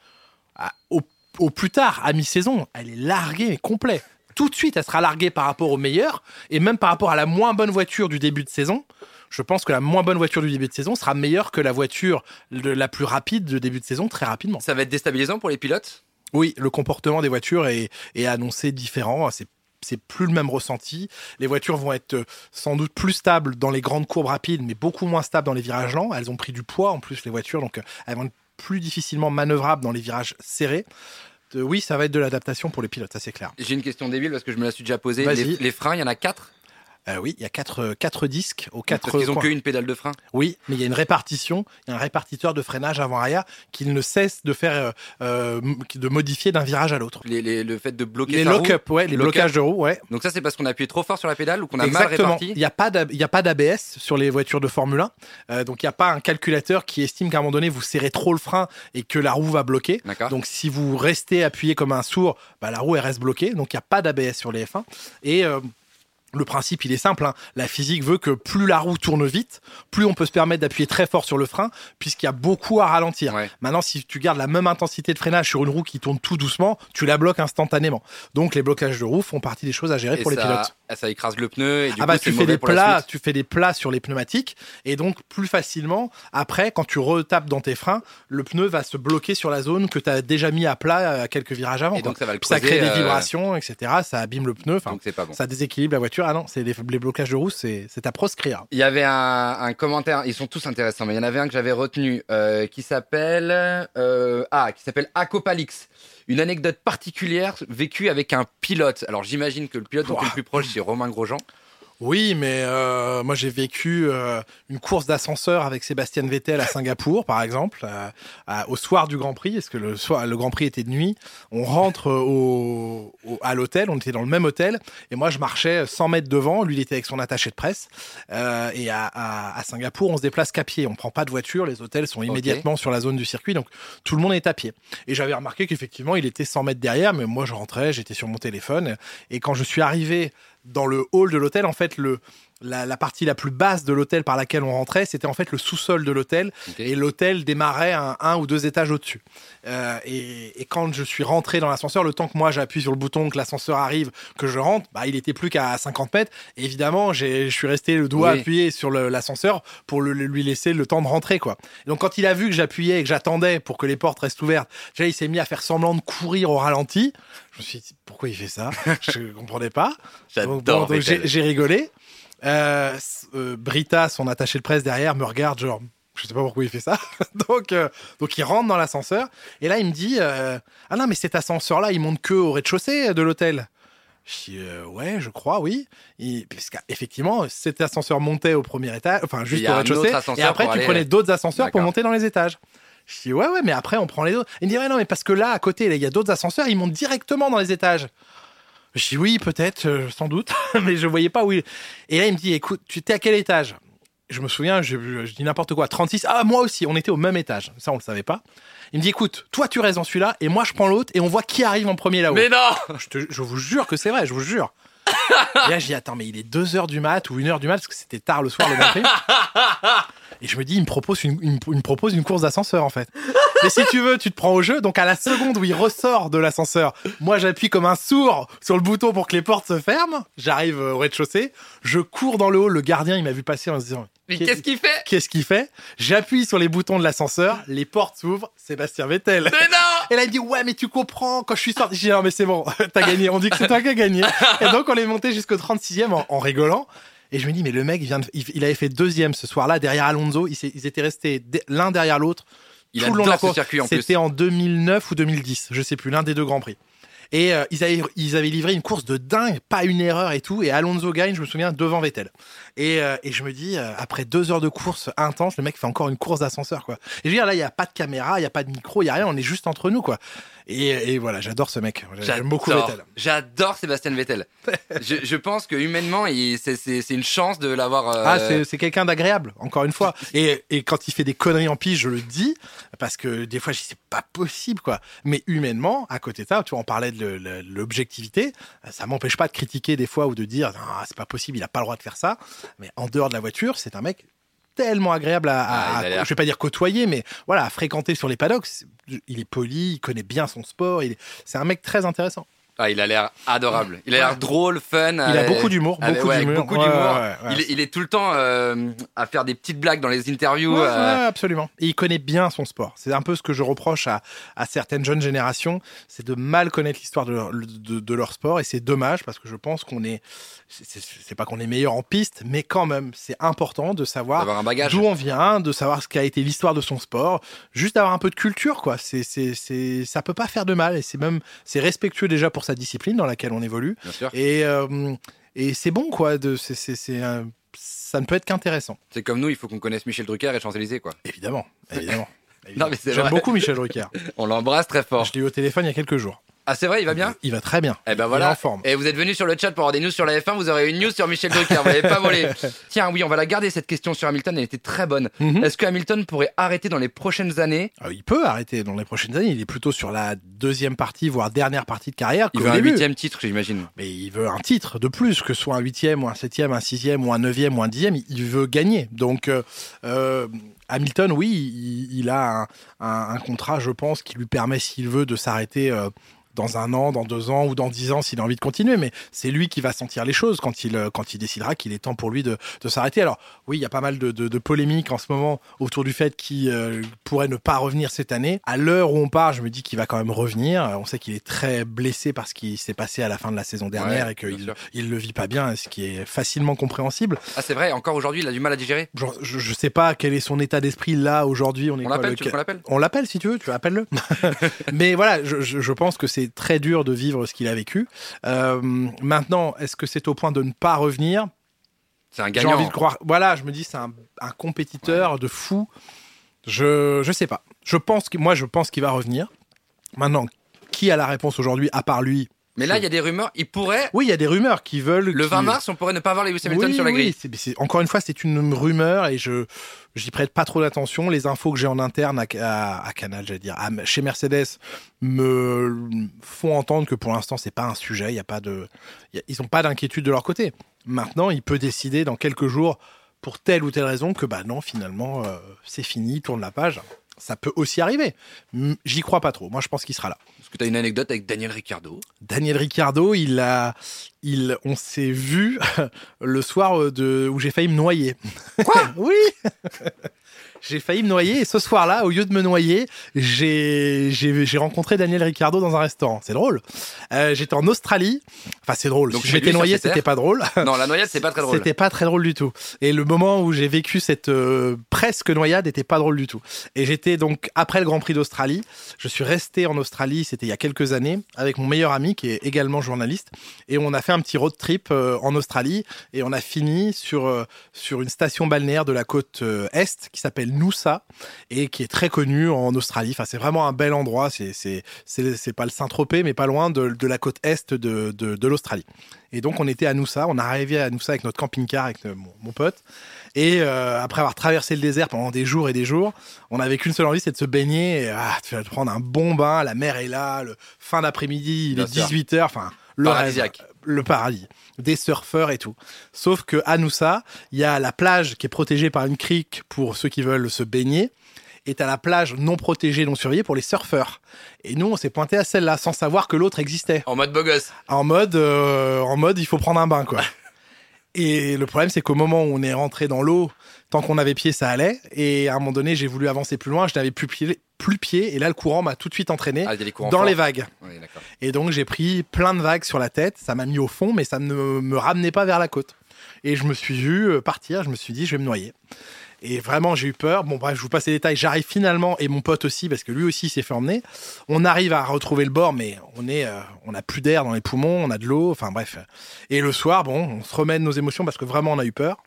à- au, au plus tard, à mi-saison, elle est larguée, mais complet. Tout de suite, elle sera larguée par rapport au meilleur, et même par rapport à la moins bonne voiture du début de saison. Je pense que la moins bonne voiture du début de saison sera meilleure que la voiture de- la plus rapide de début de saison très rapidement.
Ça va être déstabilisant pour les pilotes?
Oui, le comportement des voitures est, est annoncé différent. C'est c'est plus le même ressenti. Les voitures vont être euh, sans doute plus stables dans les grandes courbes rapides, mais beaucoup moins stables dans les virages lents. Elles ont pris du poids en plus les voitures, donc euh, elles vont être plus difficilement manœuvrables dans les virages serrés. Euh, oui, ça va être de l'adaptation pour les pilotes, ça c'est clair.
J'ai une question débile parce que je me la suis déjà posée. Les, les freins, il y en a quatre?
Euh, oui, il y a quatre, euh, quatre disques aux quatre
Parce qu'ils ont
coins.
qu'une pédale de frein.
Oui, mais il y a une répartition, il y a un répartiteur de freinage avant-arrière qui ne cesse de faire, euh, euh, de modifier d'un virage à l'autre.
Les, les- le fait de bloquer
Les
sa roue.
lock-up, ouais, les blocages de roue, ouais.
Donc ça, c'est parce qu'on a appuyé trop fort sur la pédale ou qu'on a mal réparti
Il n'y a pas d'ABS sur les voitures de Formule 1. Euh, donc il n'y a pas un calculateur qui estime qu'à un moment donné, vous serrez trop le frein et que la roue va bloquer. Donc si vous restez appuyé comme un sourd, bah, la roue elle reste bloquée. Donc il n'y a pas d'ABS sur les F1. Et le principe, il est simple. hein. La physique veut que plus la roue tourne vite, plus on peut se permettre d'appuyer très fort sur le frein, puisqu'il y a beaucoup à ralentir.
Ouais.
Maintenant, si tu gardes la même intensité de freinage sur une roue qui tourne tout doucement, tu la bloques instantanément. Donc les blocages de roue font partie des choses à gérer
Et
pour les pilotes.
Ça écrase le pneu et du
ah
coup,
bah tu fais des plats, tu fais des plats sur les pneumatiques et donc plus facilement après quand tu retapes dans tes freins, le pneu va se bloquer sur la zone que tu as déjà mis à plat à quelques virages avant.
Et donc ça va le
ça crée des
euh,
vibrations, etc. Ça abîme le pneu. Enfin,
bon.
ça déséquilibre la voiture. Ah non, c'est les, les blocages de roue, c'est c'est à proscrire.
Il y avait un, un commentaire, ils sont tous intéressants, mais il y en avait un que j'avais retenu euh, qui s'appelle euh, ah qui s'appelle Acopalix. Une anecdote particulière vécue avec un pilote. Alors j'imagine que le pilote dont tu es le plus proche c'est Romain Grosjean.
Oui, mais euh, moi j'ai vécu euh, une course d'ascenseur avec Sébastien Vettel à Singapour, par exemple, euh, à- au soir du Grand Prix, parce que le, soir, le Grand Prix était de nuit. On rentre au, au- à l'hôtel, on était dans le même hôtel, et moi je marchais 100 mètres devant, lui il était avec son attaché de presse, et à, à- à Singapour on se déplace qu'à pied, on prend pas de voiture, les hôtels sont immédiatement sur la zone du circuit, donc tout le monde est à pied. Et j'avais remarqué qu'effectivement il était 100 mètres derrière, mais moi je rentrais, j'étais sur mon téléphone, et quand je suis arrivé dans le hall de l'hôtel, en fait, le, la, la partie la plus basse de l'hôtel par laquelle on rentrait, c'était en fait le sous-sol de l'hôtel. Et l'hôtel démarrait un, un ou deux étages au-dessus. Euh, et, et quand je suis rentré dans l'ascenseur, le temps que moi j'appuie sur le bouton, que l'ascenseur arrive, que je rentre, bah, il était plus qu'à 50 mètres. Et évidemment, je suis resté le doigt
Oui.
appuyé sur l'ascenseur pour le- lui laisser le temps de rentrer. quoi. Donc quand il a vu que j'appuyais et que j'attendais pour que les portes restent ouvertes, déjà il s'est mis à faire semblant de courir au ralenti. Je me suis dit, pourquoi il fait ça? Je comprenais pas. Bon,
Vettel.
j'ai rigolé. Euh, euh, Brita, son attaché de presse derrière, me regarde genre, je sais pas pourquoi il fait ça. donc, euh, donc il rentre dans l'ascenseur et là il me dit, ah non mais cet ascenseur-là, il monte que au rez-de-chaussée de l'hôtel. Je dis, euh, ouais, je crois, oui. Et, parce qu'effectivement, cet ascenseur montait au premier étage, enfin juste au rez-de-chaussée. Et après, tu
aller-
prenais d'autres ascenseurs pour monter dans les étages. Je dis, ouais, ouais, mais après, on prend les autres. Il me dit, ouais, non, mais parce que là, à côté, il y a d'autres ascenseurs, ils montent directement dans les étages. Je dis, oui, peut-être, euh, sans doute, mais je voyais pas où il. Et là, il me dit, écoute, tu étais à quel étage? Je me souviens, je, je dis n'importe quoi, 36. Ah, moi aussi, on était au même étage. Ça, on le savait pas. Il me dit, écoute, toi, tu restes dans celui-là, et moi, je prends l'autre, et on voit qui arrive en premier là-haut.
Mais non
Je, te- je vous jure que c'est vrai, je vous jure. Et là, je dis, attends, mais il est 2h du mat ou 1h du mat, parce que c'était tard le soir, le Prix. Et je me dis, il me propose une, propose une course d'ascenseur, en fait. Mais si tu veux, tu te prends au jeu. Donc, à la seconde où il ressort de l'ascenseur, moi, j'appuie comme un sourd sur le bouton pour que les portes se ferment. J'arrive au rez-de-chaussée. Je cours dans le hall. Le gardien, il m'a vu passer en se disant,
Mais qu'est-ce qu'il fait?
qu'est-ce qu'il fait? J'appuie sur les boutons de l'ascenseur. Les portes s'ouvrent. Sébastien Vettel.
Mais non
Et là, il dit, ouais, mais tu comprends, quand je suis sorti, je dis, non, mais c'est bon, t'as gagné, on dit que c'est toi qui as gagné. Et donc, on est monté jusqu'au 36e en, en rigolant. Et je me dis, mais le mec, il, vient de- il, il avait fait deuxième ce soir-là, derrière Alonso, ils, étaient restés l'un derrière l'autre.
Il
tout le long de la course. C'était en 2009 ou 2010, je sais plus, l'un des deux Grands Prix. Et euh, ils, avaient, ils avaient livré une course de dingue, pas une erreur et tout. Et Alonso gagne, je me souviens, devant Vettel. Et, euh, et je me dis, euh, après deux heures de course intense, le mec fait encore une course d'ascenseur. Et je veux dire, là, il n'y a pas de caméra, il n'y a pas de micro, il n'y a rien, on est juste entre nous, quoi. Et, et voilà, j'adore ce mec. J'aime beaucoup
J'adore.
Vettel.
J'adore Sébastien Vettel. je, je pense que humainement, c'est- une chance de l'avoir. euh,
Ah, c'est- quelqu'un d'agréable, encore une fois. Et, et quand il fait des conneries en pige, je le dis, parce que des fois, je dis, c'est pas possible, quoi. Mais humainement, à côté de ça, tu vois, on parlait de l'objectivité, ça m'empêche pas de critiquer des fois ou de dire, non, c'est pas possible, il a pas le droit de faire ça. Mais en dehors de la voiture, c'est un mec tellement agréable à, à-
Ah,
à- je vais pas dire côtoyer, mais voilà, à fréquenter sur les paddocks. Il est poli, il connaît bien son sport, c'est un mec très intéressant.
Ah, il a l'air adorable. Il a l'air drôle, fun.
Il a beaucoup d'humour,
avec-
beaucoup
ouais,
d'humour.
beaucoup
Ouais,
d'humour.
ouais,
il, il est tout le temps euh, à faire des petites blagues dans les interviews. Euh,
absolument. Et il connaît bien son sport. C'est un peu ce que je reproche à, à certaines jeunes générations, c'est de mal connaître l'histoire de leur, de, de leur sport. Et c'est dommage parce que je pense qu'on est, c'est- pas qu'on est meilleur en piste, mais quand même, c'est important de savoir d'où on vient, de savoir ce qu'a été l'histoire de son sport, juste d'avoir un peu de culture, quoi. C'est, c'est, c'est, ça peut pas faire de mal et c'est même, c'est respectueux déjà pour sa discipline dans laquelle on évolue.
Bien sûr.
Et, euh, et c'est bon, quoi. De, c'est, c'est, c'est un- ça ne peut être qu'intéressant.
C'est comme nous, il faut qu'on connaisse Michel Drucker et Champs-Élysées, quoi.
Évidemment, évidemment.
Non, mais c'est
J'aime
vrai.
beaucoup Michel Drucker.
On l'embrasse très fort.
Je l'ai eu au téléphone il y a quelques jours.
Ah, c'est vrai, il va bien
Il va très bien.
Eh ben
Il est
voilà.
en forme.
Et vous êtes venu sur le chat pour avoir des news sur la F1, vous aurez une news sur Michel Drucker, vous l'avez pas volé. Tiens, oui, on va la garder cette question sur Hamilton, elle était très bonne.
Mhm.
Est-ce que Hamilton pourrait arrêter dans les prochaines années?
Ah, il peut arrêter dans les prochaines années. Il est plutôt sur la deuxième partie, voire dernière partie de carrière.
Il veut un huitième titre, j'imagine.
Mais il veut un titre de plus, que ce soit un huitième ou un septième, un sixième ou un neuvième ou un dixième. Il veut gagner. Donc euh, euh, Hamilton, oui, il, il a un, un- un contrat, je pense, qui lui permet, s'il veut, de s'arrêter. euh, dans un an, dans deux ans ou dans dix ans s'il a envie de continuer, mais c'est lui qui va sentir les choses quand il, euh, quand il décidera qu'il est temps pour lui de, de s'arrêter. Alors oui, il y a pas mal de, de, de polémiques en ce moment autour du fait qu'il euh, pourrait ne pas revenir cette année. À l'heure où on part, je me dis qu'il va quand même revenir. On sait qu'il est très blessé parce qu'il s'est passé à la fin de la saison dernière
Ouais,
et qu'il il le vit pas bien, ce qui est facilement compréhensible.
Ah, c'est vrai, encore aujourd'hui, il a du mal à digérer?
Genre, je, je sais pas quel est son état d'esprit là aujourd'hui. On est
On l'appelle,
le
qu'on l'appelle?
On l'appelle si tu veux, tu appelles-le. Mais voilà, je, je- je pense que c'est très dur de vivre ce qu'il a vécu. Euh, maintenant, est-ce que c'est au point de ne pas revenir?
C'est un
J'ai
gagnant.
envie de croire. Voilà, je me dis c'est un, un compétiteur de fou. Je je sais pas. Je pense que moi je pense qu'il va revenir. Maintenant, qui a la réponse aujourd'hui à part lui?
Mais là, il y a des rumeurs, il pourrait.
Oui, il y a des rumeurs qui veulent.
Le
qui-
20 mars, on pourrait ne pas voir Lewis Hamilton
oui,
sur la
oui,
grille.
c'est- c'est- encore une fois, c'est une rumeur et je j'y prête pas trop d'attention. Les infos que j'ai en interne à, à- à Canal, j'allais dire, à- chez Mercedes, me font entendre que pour l'instant c'est pas un sujet. Il y a pas de, il y a- ils ont pas d'inquiétude de leur côté. Maintenant, il peut décider dans quelques jours, pour telle ou telle raison, que bah non, finalement, euh, c'est fini, il tourne la page. Ça peut aussi arriver. J'y crois pas trop. Moi, je pense qu'il sera là.
Parce que tu as une anecdote avec Daniel Ricciardo?
Daniel Ricciardo, il a, il, on s'est vu le soir euh, de, où j'ai failli me noyer.
Quoi?
Oui. J'ai failli me noyer et ce soir-là, au lieu de me noyer, j'ai j'ai j'ai rencontré Daniel Ricciardo dans un restaurant. C'est drôle. Euh, J'étais en Australie. Enfin, c'est drôle.
Donc,
si
lui, sur
noyé, c'était pas drôle.
Non, la noyade, c'est pas très drôle.
C'était pas très drôle du tout. Et le moment où j'ai vécu cette euh, presque noyade était pas drôle du tout. Et j'étais donc après le Grand Prix d'Australie, je suis resté en Australie, c'était il y a quelques années, avec mon meilleur ami qui est également journaliste, et on a fait un petit road trip euh, en Australie et on a fini sur euh, sur une station balnéaire de la côte euh, est qui s'appelle Noosa et qui est très connue en Australie. Enfin, c'est vraiment un bel endroit. C'est pas le Saint-Tropez, mais pas loin de, de la côte est de de, de l'Australie. Et donc on était à Noosa, on est arrivé à Noosa avec notre camping-car avec mon, mon pote. Et euh, après avoir traversé le désert pendant des jours et des jours, on n'avait qu'une seule envie, c'est de se baigner. Et, ah, tu vas te prendre un bon bain, la mer est là, le fin d'après-midi, il est
sûr.
18h, enfin le rêve,
Paradisiaque.
Le paradis, des surfeurs et tout. Sauf que à Noosa, il y a la plage qui est protégée par une crique pour ceux qui veulent se baigner. Et t'as la plage non protégée, non surveillée pour les surfeurs. Et nous, on s'est pointé à celle-là sans savoir que l'autre existait
En mode beau gosse.
en mode, euh, en mode, il faut prendre un bain, quoi. Et le problème, c'est qu'au moment où on est rentré dans l'eau, tant qu'on avait pied, ça allait. Et à un moment donné, j'ai voulu avancer plus loin, je n'avais plus pied, plus pied. Et là, le courant m'a tout de suite entraîné
Ah, les
dans
forts.
les vagues.
Oui.
Et donc, j'ai pris plein de vagues sur la tête. Ça m'a mis au fond, mais ça ne me ramenait pas vers la côte. Et je me suis vu euh, partir. Je me suis dit, je vais me noyer. Et vraiment, j'ai eu peur. Bon, bref, je vous passe les détails. J'arrive finalement, et mon pote aussi, parce que lui aussi s'est fait emmener. On arrive à retrouver le bord, mais on est, euh, on a plus d'air dans les poumons, on a de l'eau, enfin bref. Et le soir, bon, on se remet de nos émotions parce que vraiment, on a eu peur.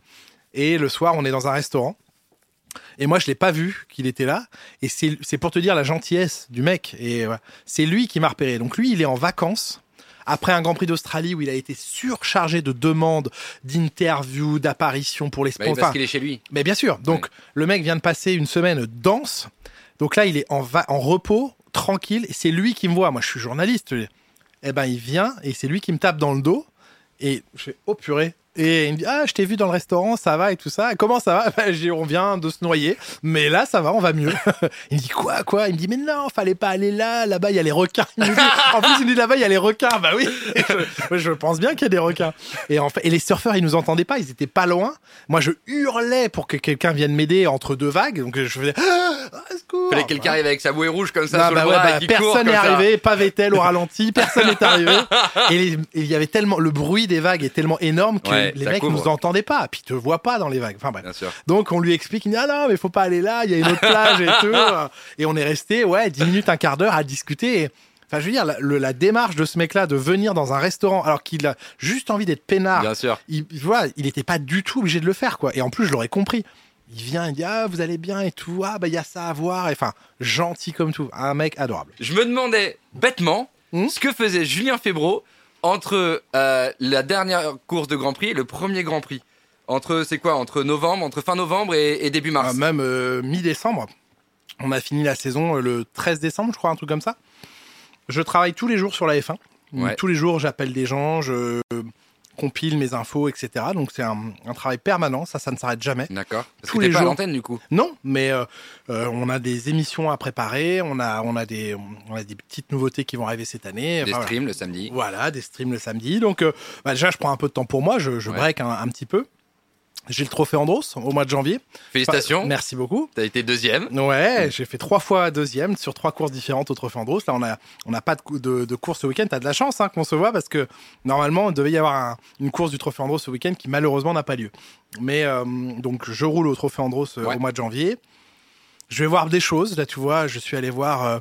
Et le soir, on est dans un restaurant. Et moi, je l'ai pas vu qu'il était là. Et c'est pour te dire la gentillesse du mec. Et voilà. c'est lui qui m'a repéré. Donc lui, il est en vacances. Après un Grand Prix d'Australie où il a été surchargé de demandes, d'interviews, d'apparitions pour les
Bah
sponsors.
parce qu'il est chez lui.
Mais bien sûr. Donc, le mec vient de passer une semaine dense. Donc là, il est en, va en repos, tranquille. Et c'est lui qui me voit. Moi, je suis journaliste. Eh ben, il vient et c'est lui qui me tape dans le dos. Et je fais, oh purée, Et il me dit ah je t'ai vu dans le restaurant, ça va et tout ça. Comment ça va? Bah, On vient de se noyer, mais là ça va, on va mieux. il me dit quoi quoi? Il me dit mais non, fallait pas aller là. Là-bas il y a les requins. Il me dit- en plus il me dit là-bas il y a les requins. Bah oui. Je, je pense bien qu'il y a des requins. Et en fait et les surfeurs ils nous entendaient pas, ils étaient pas loin. Moi je hurlais pour que quelqu'un vienne m'aider entre deux vagues. Donc je faisais ah, secours.
Fallait que quelqu'un arrive avec sa bouée rouge comme ça
Ah
sur
bah
le
ouais,
bras
bah, personne n'est arrivé, pas Vettel au ralenti, personne n'est arrivé. Et il y avait tellement, le bruit des vagues est tellement énorme que
Ouais,
les mecs
couvre.
nous entendaient pas, puis ils te voient pas dans les vagues. Enfin bref.
Bien sûr.
Donc on lui explique, il dit ah non mais faut pas aller là, il y a une autre plage et tout. Et on est resté ouais 10 minutes, un quart d'heure à discuter. Et, Enfin, je veux dire, la, le- la démarche de ce mec-là de venir dans un restaurant alors qu'il a juste envie d'être peinard,
Bien sûr.
il, il- voilà, il était pas du tout obligé de le faire, quoi. Et en plus, je l'aurais compris. Il vient, il dit ah vous allez bien et tout, ah bah il y a ça à voir. Et, Enfin, gentil comme tout, un mec adorable.
Je me demandais bêtement
Hmm
ce que faisait Julien Febro entre euh, la dernière course de Grand Prix et le premier Grand Prix. Entre, c'est quoi Entre novembre, entre fin novembre et, et début mars.
Ah, même euh, mi-décembre. On a fini la saison euh, le 13 décembre, je crois, un truc comme ça. Je travaille tous les jours sur la F1.
Ouais.
Tous les jours, j'appelle des gens, je compile mes infos, etc. Donc c'est un, un travail permanent, ça, ça ne s'arrête jamais.
D'accord. Parce
Tous
que
les
pas à
jours.
l'antenne du coup.
Non, mais euh, euh, on a des émissions à préparer, on a, on a des, on a des petites nouveautés qui vont arriver cette année.
Des
Enfin, voilà.
streams le samedi.
Voilà, des streams le samedi. Donc, euh, bah, déjà, je prends un peu de temps pour moi, je, je
Ouais.
break un, un petit peu. J'ai le trophée Andros au mois de janvier.
Félicitations.
Enfin, merci beaucoup.
T'as été deuxième.
Ouais, j'ai fait trois fois deuxième sur trois courses différentes au Trophée Andros. Là, on a, on n'a pas de, cou- de, de course ce week-end. T'as de la chance hein, qu'on se voit parce que normalement, il devait y avoir un- une course du Trophée Andros ce week-end qui malheureusement n'a pas lieu. Mais euh, donc, je roule au Trophée Andros euh,
Ouais.
au mois de janvier. Je vais voir des choses. Là, tu vois, je suis allé voir euh,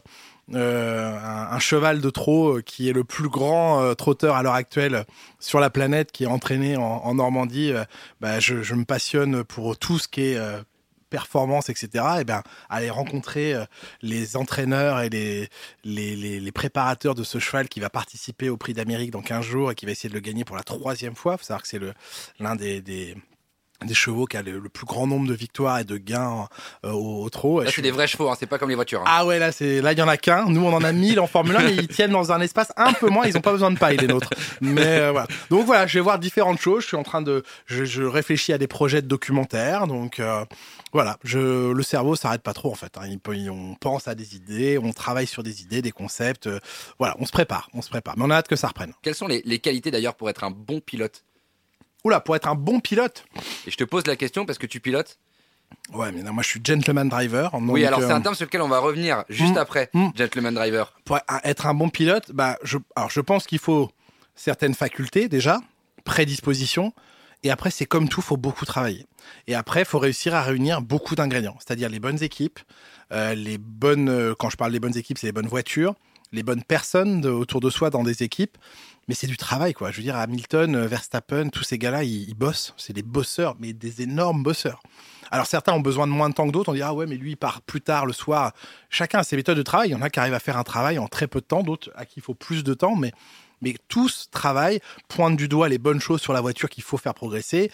euh, un, cheval de trot euh, qui est le plus grand euh, trotteur à l'heure actuelle sur la planète, qui est entraîné en, Normandie. Bah, je, me passionne pour tout ce qui est performance, etc. Et ben, aller rencontrer les entraîneurs et les, les, les, préparateurs de ce cheval qui va participer au Prix d'Amérique dans 15 jours et qui va essayer de le gagner pour la troisième fois. Il faut savoir que c'est l'un des, des chevaux qui a le, le plus grand nombre de victoires et de gains euh, au, au trot.
Là,
je
c'est
suis-
des vrais chevaux, hein, c'est pas comme les voitures. hein.
ah ouais, là, c'est, là, il y en a qu'un. Nous, on en a 1000 en Formule 1, mais ils tiennent dans un espace un peu moins. Ils ont pas besoin de paille, les nôtres. Mais euh, voilà. Donc voilà, je vais voir différentes choses. Je suis en train de, je, je réfléchis à des projets de documentaires. Donc euh, voilà, je, le cerveau s'arrête pas trop en fait. hein. Il peut- on pense à des idées, on travaille sur des idées, des concepts. euh, voilà, on se prépare, on se prépare. Mais on a hâte que ça reprenne.
Quelles sont les, les qualités d'ailleurs pour être un bon pilote?
Oula, pour être un bon pilote.
Et je te pose la question parce que tu pilotes.
Ouais, mais non, moi, je suis gentleman driver.
oui, alors c'est
euh,
un terme sur lequel on va revenir juste
Mm,
après.
mm.
Gentleman driver.
pour être un bon pilote, bah, je, alors je pense qu'il faut certaines facultés déjà, prédisposition, et après c'est comme tout, faut beaucoup travailler. Et après, il faut réussir à réunir beaucoup d'ingrédients, c'est-à-dire les bonnes équipes, euh, les bonnes, euh, quand je parle des bonnes équipes, c'est les bonnes voitures, les bonnes personnes de- autour de soi dans des équipes. Mais c'est du travail, quoi. Je veux dire, Hamilton, euh, Verstappen, tous ces gars-là, ils, bossent. C'est des bosseurs, mais des énormes bosseurs. Alors certains ont besoin de moins de temps que d'autres. On dit ah ouais, mais lui il part plus tard le soir. Chacun a ses méthodes de travail. Il y en a qui arrivent à faire un travail en très peu de temps, d'autres à qui il faut plus de temps, mais mais tous travaillent, pointent du doigt les bonnes choses sur la voiture qu'il faut faire progresser.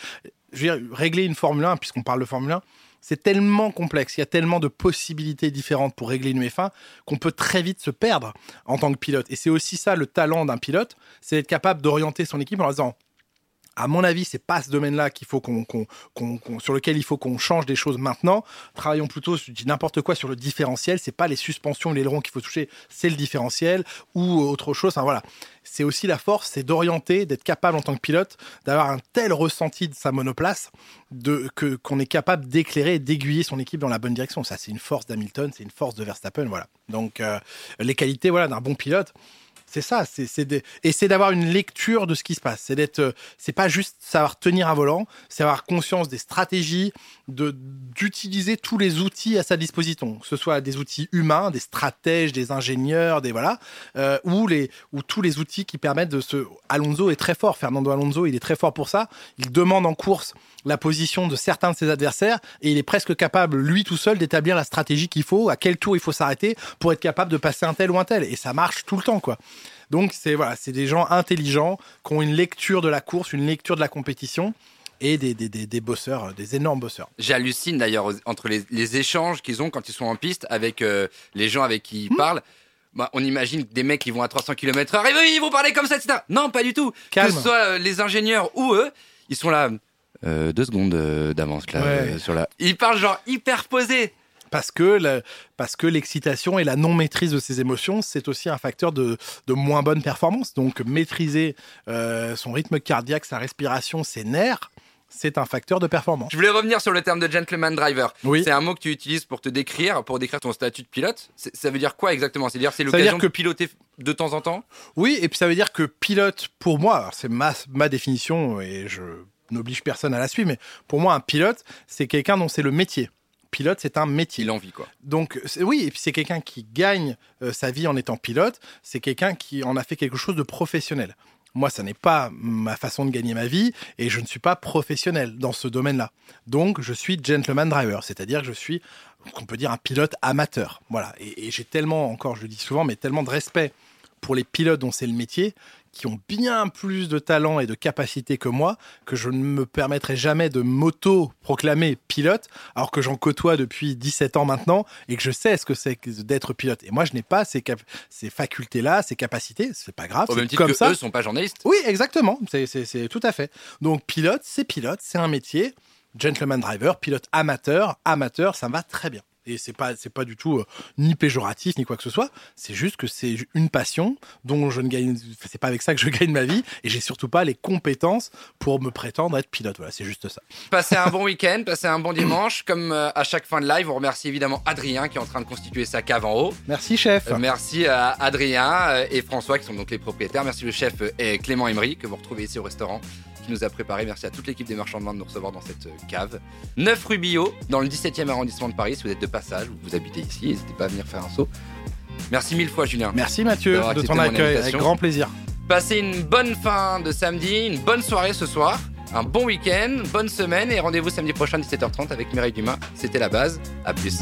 Je veux dire, régler une Formule 1, puisqu'on parle de Formule 1, c'est tellement complexe, il y a tellement de possibilités différentes pour régler une F1 qu'on peut très vite se perdre en tant que pilote. Et c'est aussi ça le talent d'un pilote, c'est d'être capable d'orienter son équipe en disant à mon avis, c'est pas ce domaine-là qu'il faut qu'on, sur lequel il faut qu'on change des choses maintenant. Travaillons plutôt, n'importe quoi sur le différentiel. C'est pas les suspensions, les ailerons qu'il faut toucher, c'est le différentiel ou autre chose. Enfin, voilà. C'est aussi la force, c'est d'orienter, d'être capable en tant que pilote, d'avoir un tel ressenti de sa monoplace, de, que, qu'on est capable d'éclairer et d'aiguiller son équipe dans la bonne direction. Ça, c'est une force d'Hamilton, c'est une force de Verstappen, voilà. Donc, euh, les qualités, voilà, d'un bon pilote. C'est ça, c'est des- et c'est d'avoir une lecture de ce qui se passe. C'est d'être, euh, c'est pas juste savoir tenir un volant, c'est avoir conscience des stratégies, de d'utiliser tous les outils à sa disposition, que ce soit des outils humains, des stratèges, des ingénieurs, des voilà, euh, ou les ou tous les outils qui permettent de se. Alonso est très fort, Fernando Alonso, il est très fort pour ça. Il demande en course la position de certains de ses adversaires et il est presque capable lui tout seul d'établir la stratégie qu'il faut, à quel tour il faut s'arrêter pour être capable de passer un tel ou un tel. Et ça marche tout le temps, quoi. Donc c'est voilà, c'est des gens intelligents qui ont une lecture de la course, une lecture de la compétition et des, des, des, des bosseurs, des énormes bosseurs.
J'hallucine d'ailleurs entre les, les échanges qu'ils ont quand ils sont en piste avec euh, les gens avec qui
Hmm.
ils parlent. Bah, on imagine des mecs qui vont à 300 km/h et oui, ils vont parler comme ça, etc. Non, pas du tout.
Calme.
Que ce soit euh, les ingénieurs ou eux, Ils sont là. Euh, deux secondes euh, d'avance là
Ouais.
euh, sur la. Ils parlent genre hyper posé.
Parce que, le- parce que l'excitation et la non-maîtrise de ses émotions, c'est aussi un facteur de, de moins bonne performance. Donc, maîtriser euh, son rythme cardiaque, sa respiration, ses nerfs, c'est un facteur de performance.
Je voulais revenir sur le terme de gentleman driver.
Oui.
C'est un mot que tu utilises pour te décrire, pour décrire ton statut de pilote. C'est- Ça veut dire quoi exactement? C'est-à-dire c'est
veut dire
l'occasion
que-
de piloter de temps en temps?
Oui, et puis ça veut dire que pilote, pour moi, c'est ma, ma définition et je n'oblige personne à la suivre, mais pour moi, un pilote, c'est quelqu'un dont c'est le métier. Pilote, c'est un métier.
Il en vit quoi.
Donc oui, et puis c'est quelqu'un qui gagne euh, sa vie en étant pilote, c'est quelqu'un qui en a fait quelque chose de professionnel. Moi, ça n'est pas ma façon de gagner ma vie et je ne suis pas professionnel dans ce domaine-là. Donc, je suis gentleman driver, c'est-à-dire que je suis, on peut dire, un pilote amateur. Voilà. Et, et j'ai tellement, encore, je le dis souvent, mais tellement de respect pour les pilotes dont c'est le métier, qui ont bien plus de talent et de capacité que moi, que je ne me permettrai jamais de m'auto-proclamer pilote, alors que j'en côtoie depuis 17 ans maintenant et que je sais ce que c'est d'être pilote. Et moi, je n'ai pas ces, ces facultés-là, ces capacités, c'est pas grave,
Au même titre
comme
que
ça.
eux sont pas journalistes.
Oui, exactement, c'est- c'est c'est tout à fait. Donc, pilote, c'est pilote, c'est un métier. Gentleman driver, pilote amateur, amateur, ça va très bien. Et c'est pas, c'est pas du tout euh, ni péjoratif ni quoi que ce soit. C'est juste que c'est une passion dont je ne gagne. C'est pas avec ça que je gagne ma vie. Et j'ai surtout pas les compétences pour me prétendre être pilote. Voilà, c'est juste ça.
Passez un bon week-end, passez un bon dimanche. Comme euh, à chaque fin de live, on remercie évidemment Adrien qui est en train de constituer sa cave en haut.
Merci, chef.
Euh, Merci à Adrien et François qui sont donc les propriétaires. Merci le chef et Clément Emery que vous retrouvez ici au restaurant qui nous a préparé. Merci à toute l'équipe des marchands de vin de nous recevoir dans cette euh, cave. 9 rue Billot, dans le 17e arrondissement de Paris. Si vous êtes de passage ou vous habitez ici, n'hésitez pas à venir faire un saut. Merci mille fois Julien.
Merci, Mathieu, de ton accueil. Avec grand plaisir.
Passez une bonne fin de samedi, une bonne soirée ce soir, un bon week-end, bonne semaine et rendez-vous samedi prochain 17h30 avec Mireille Dumas. C'était la base. À plus.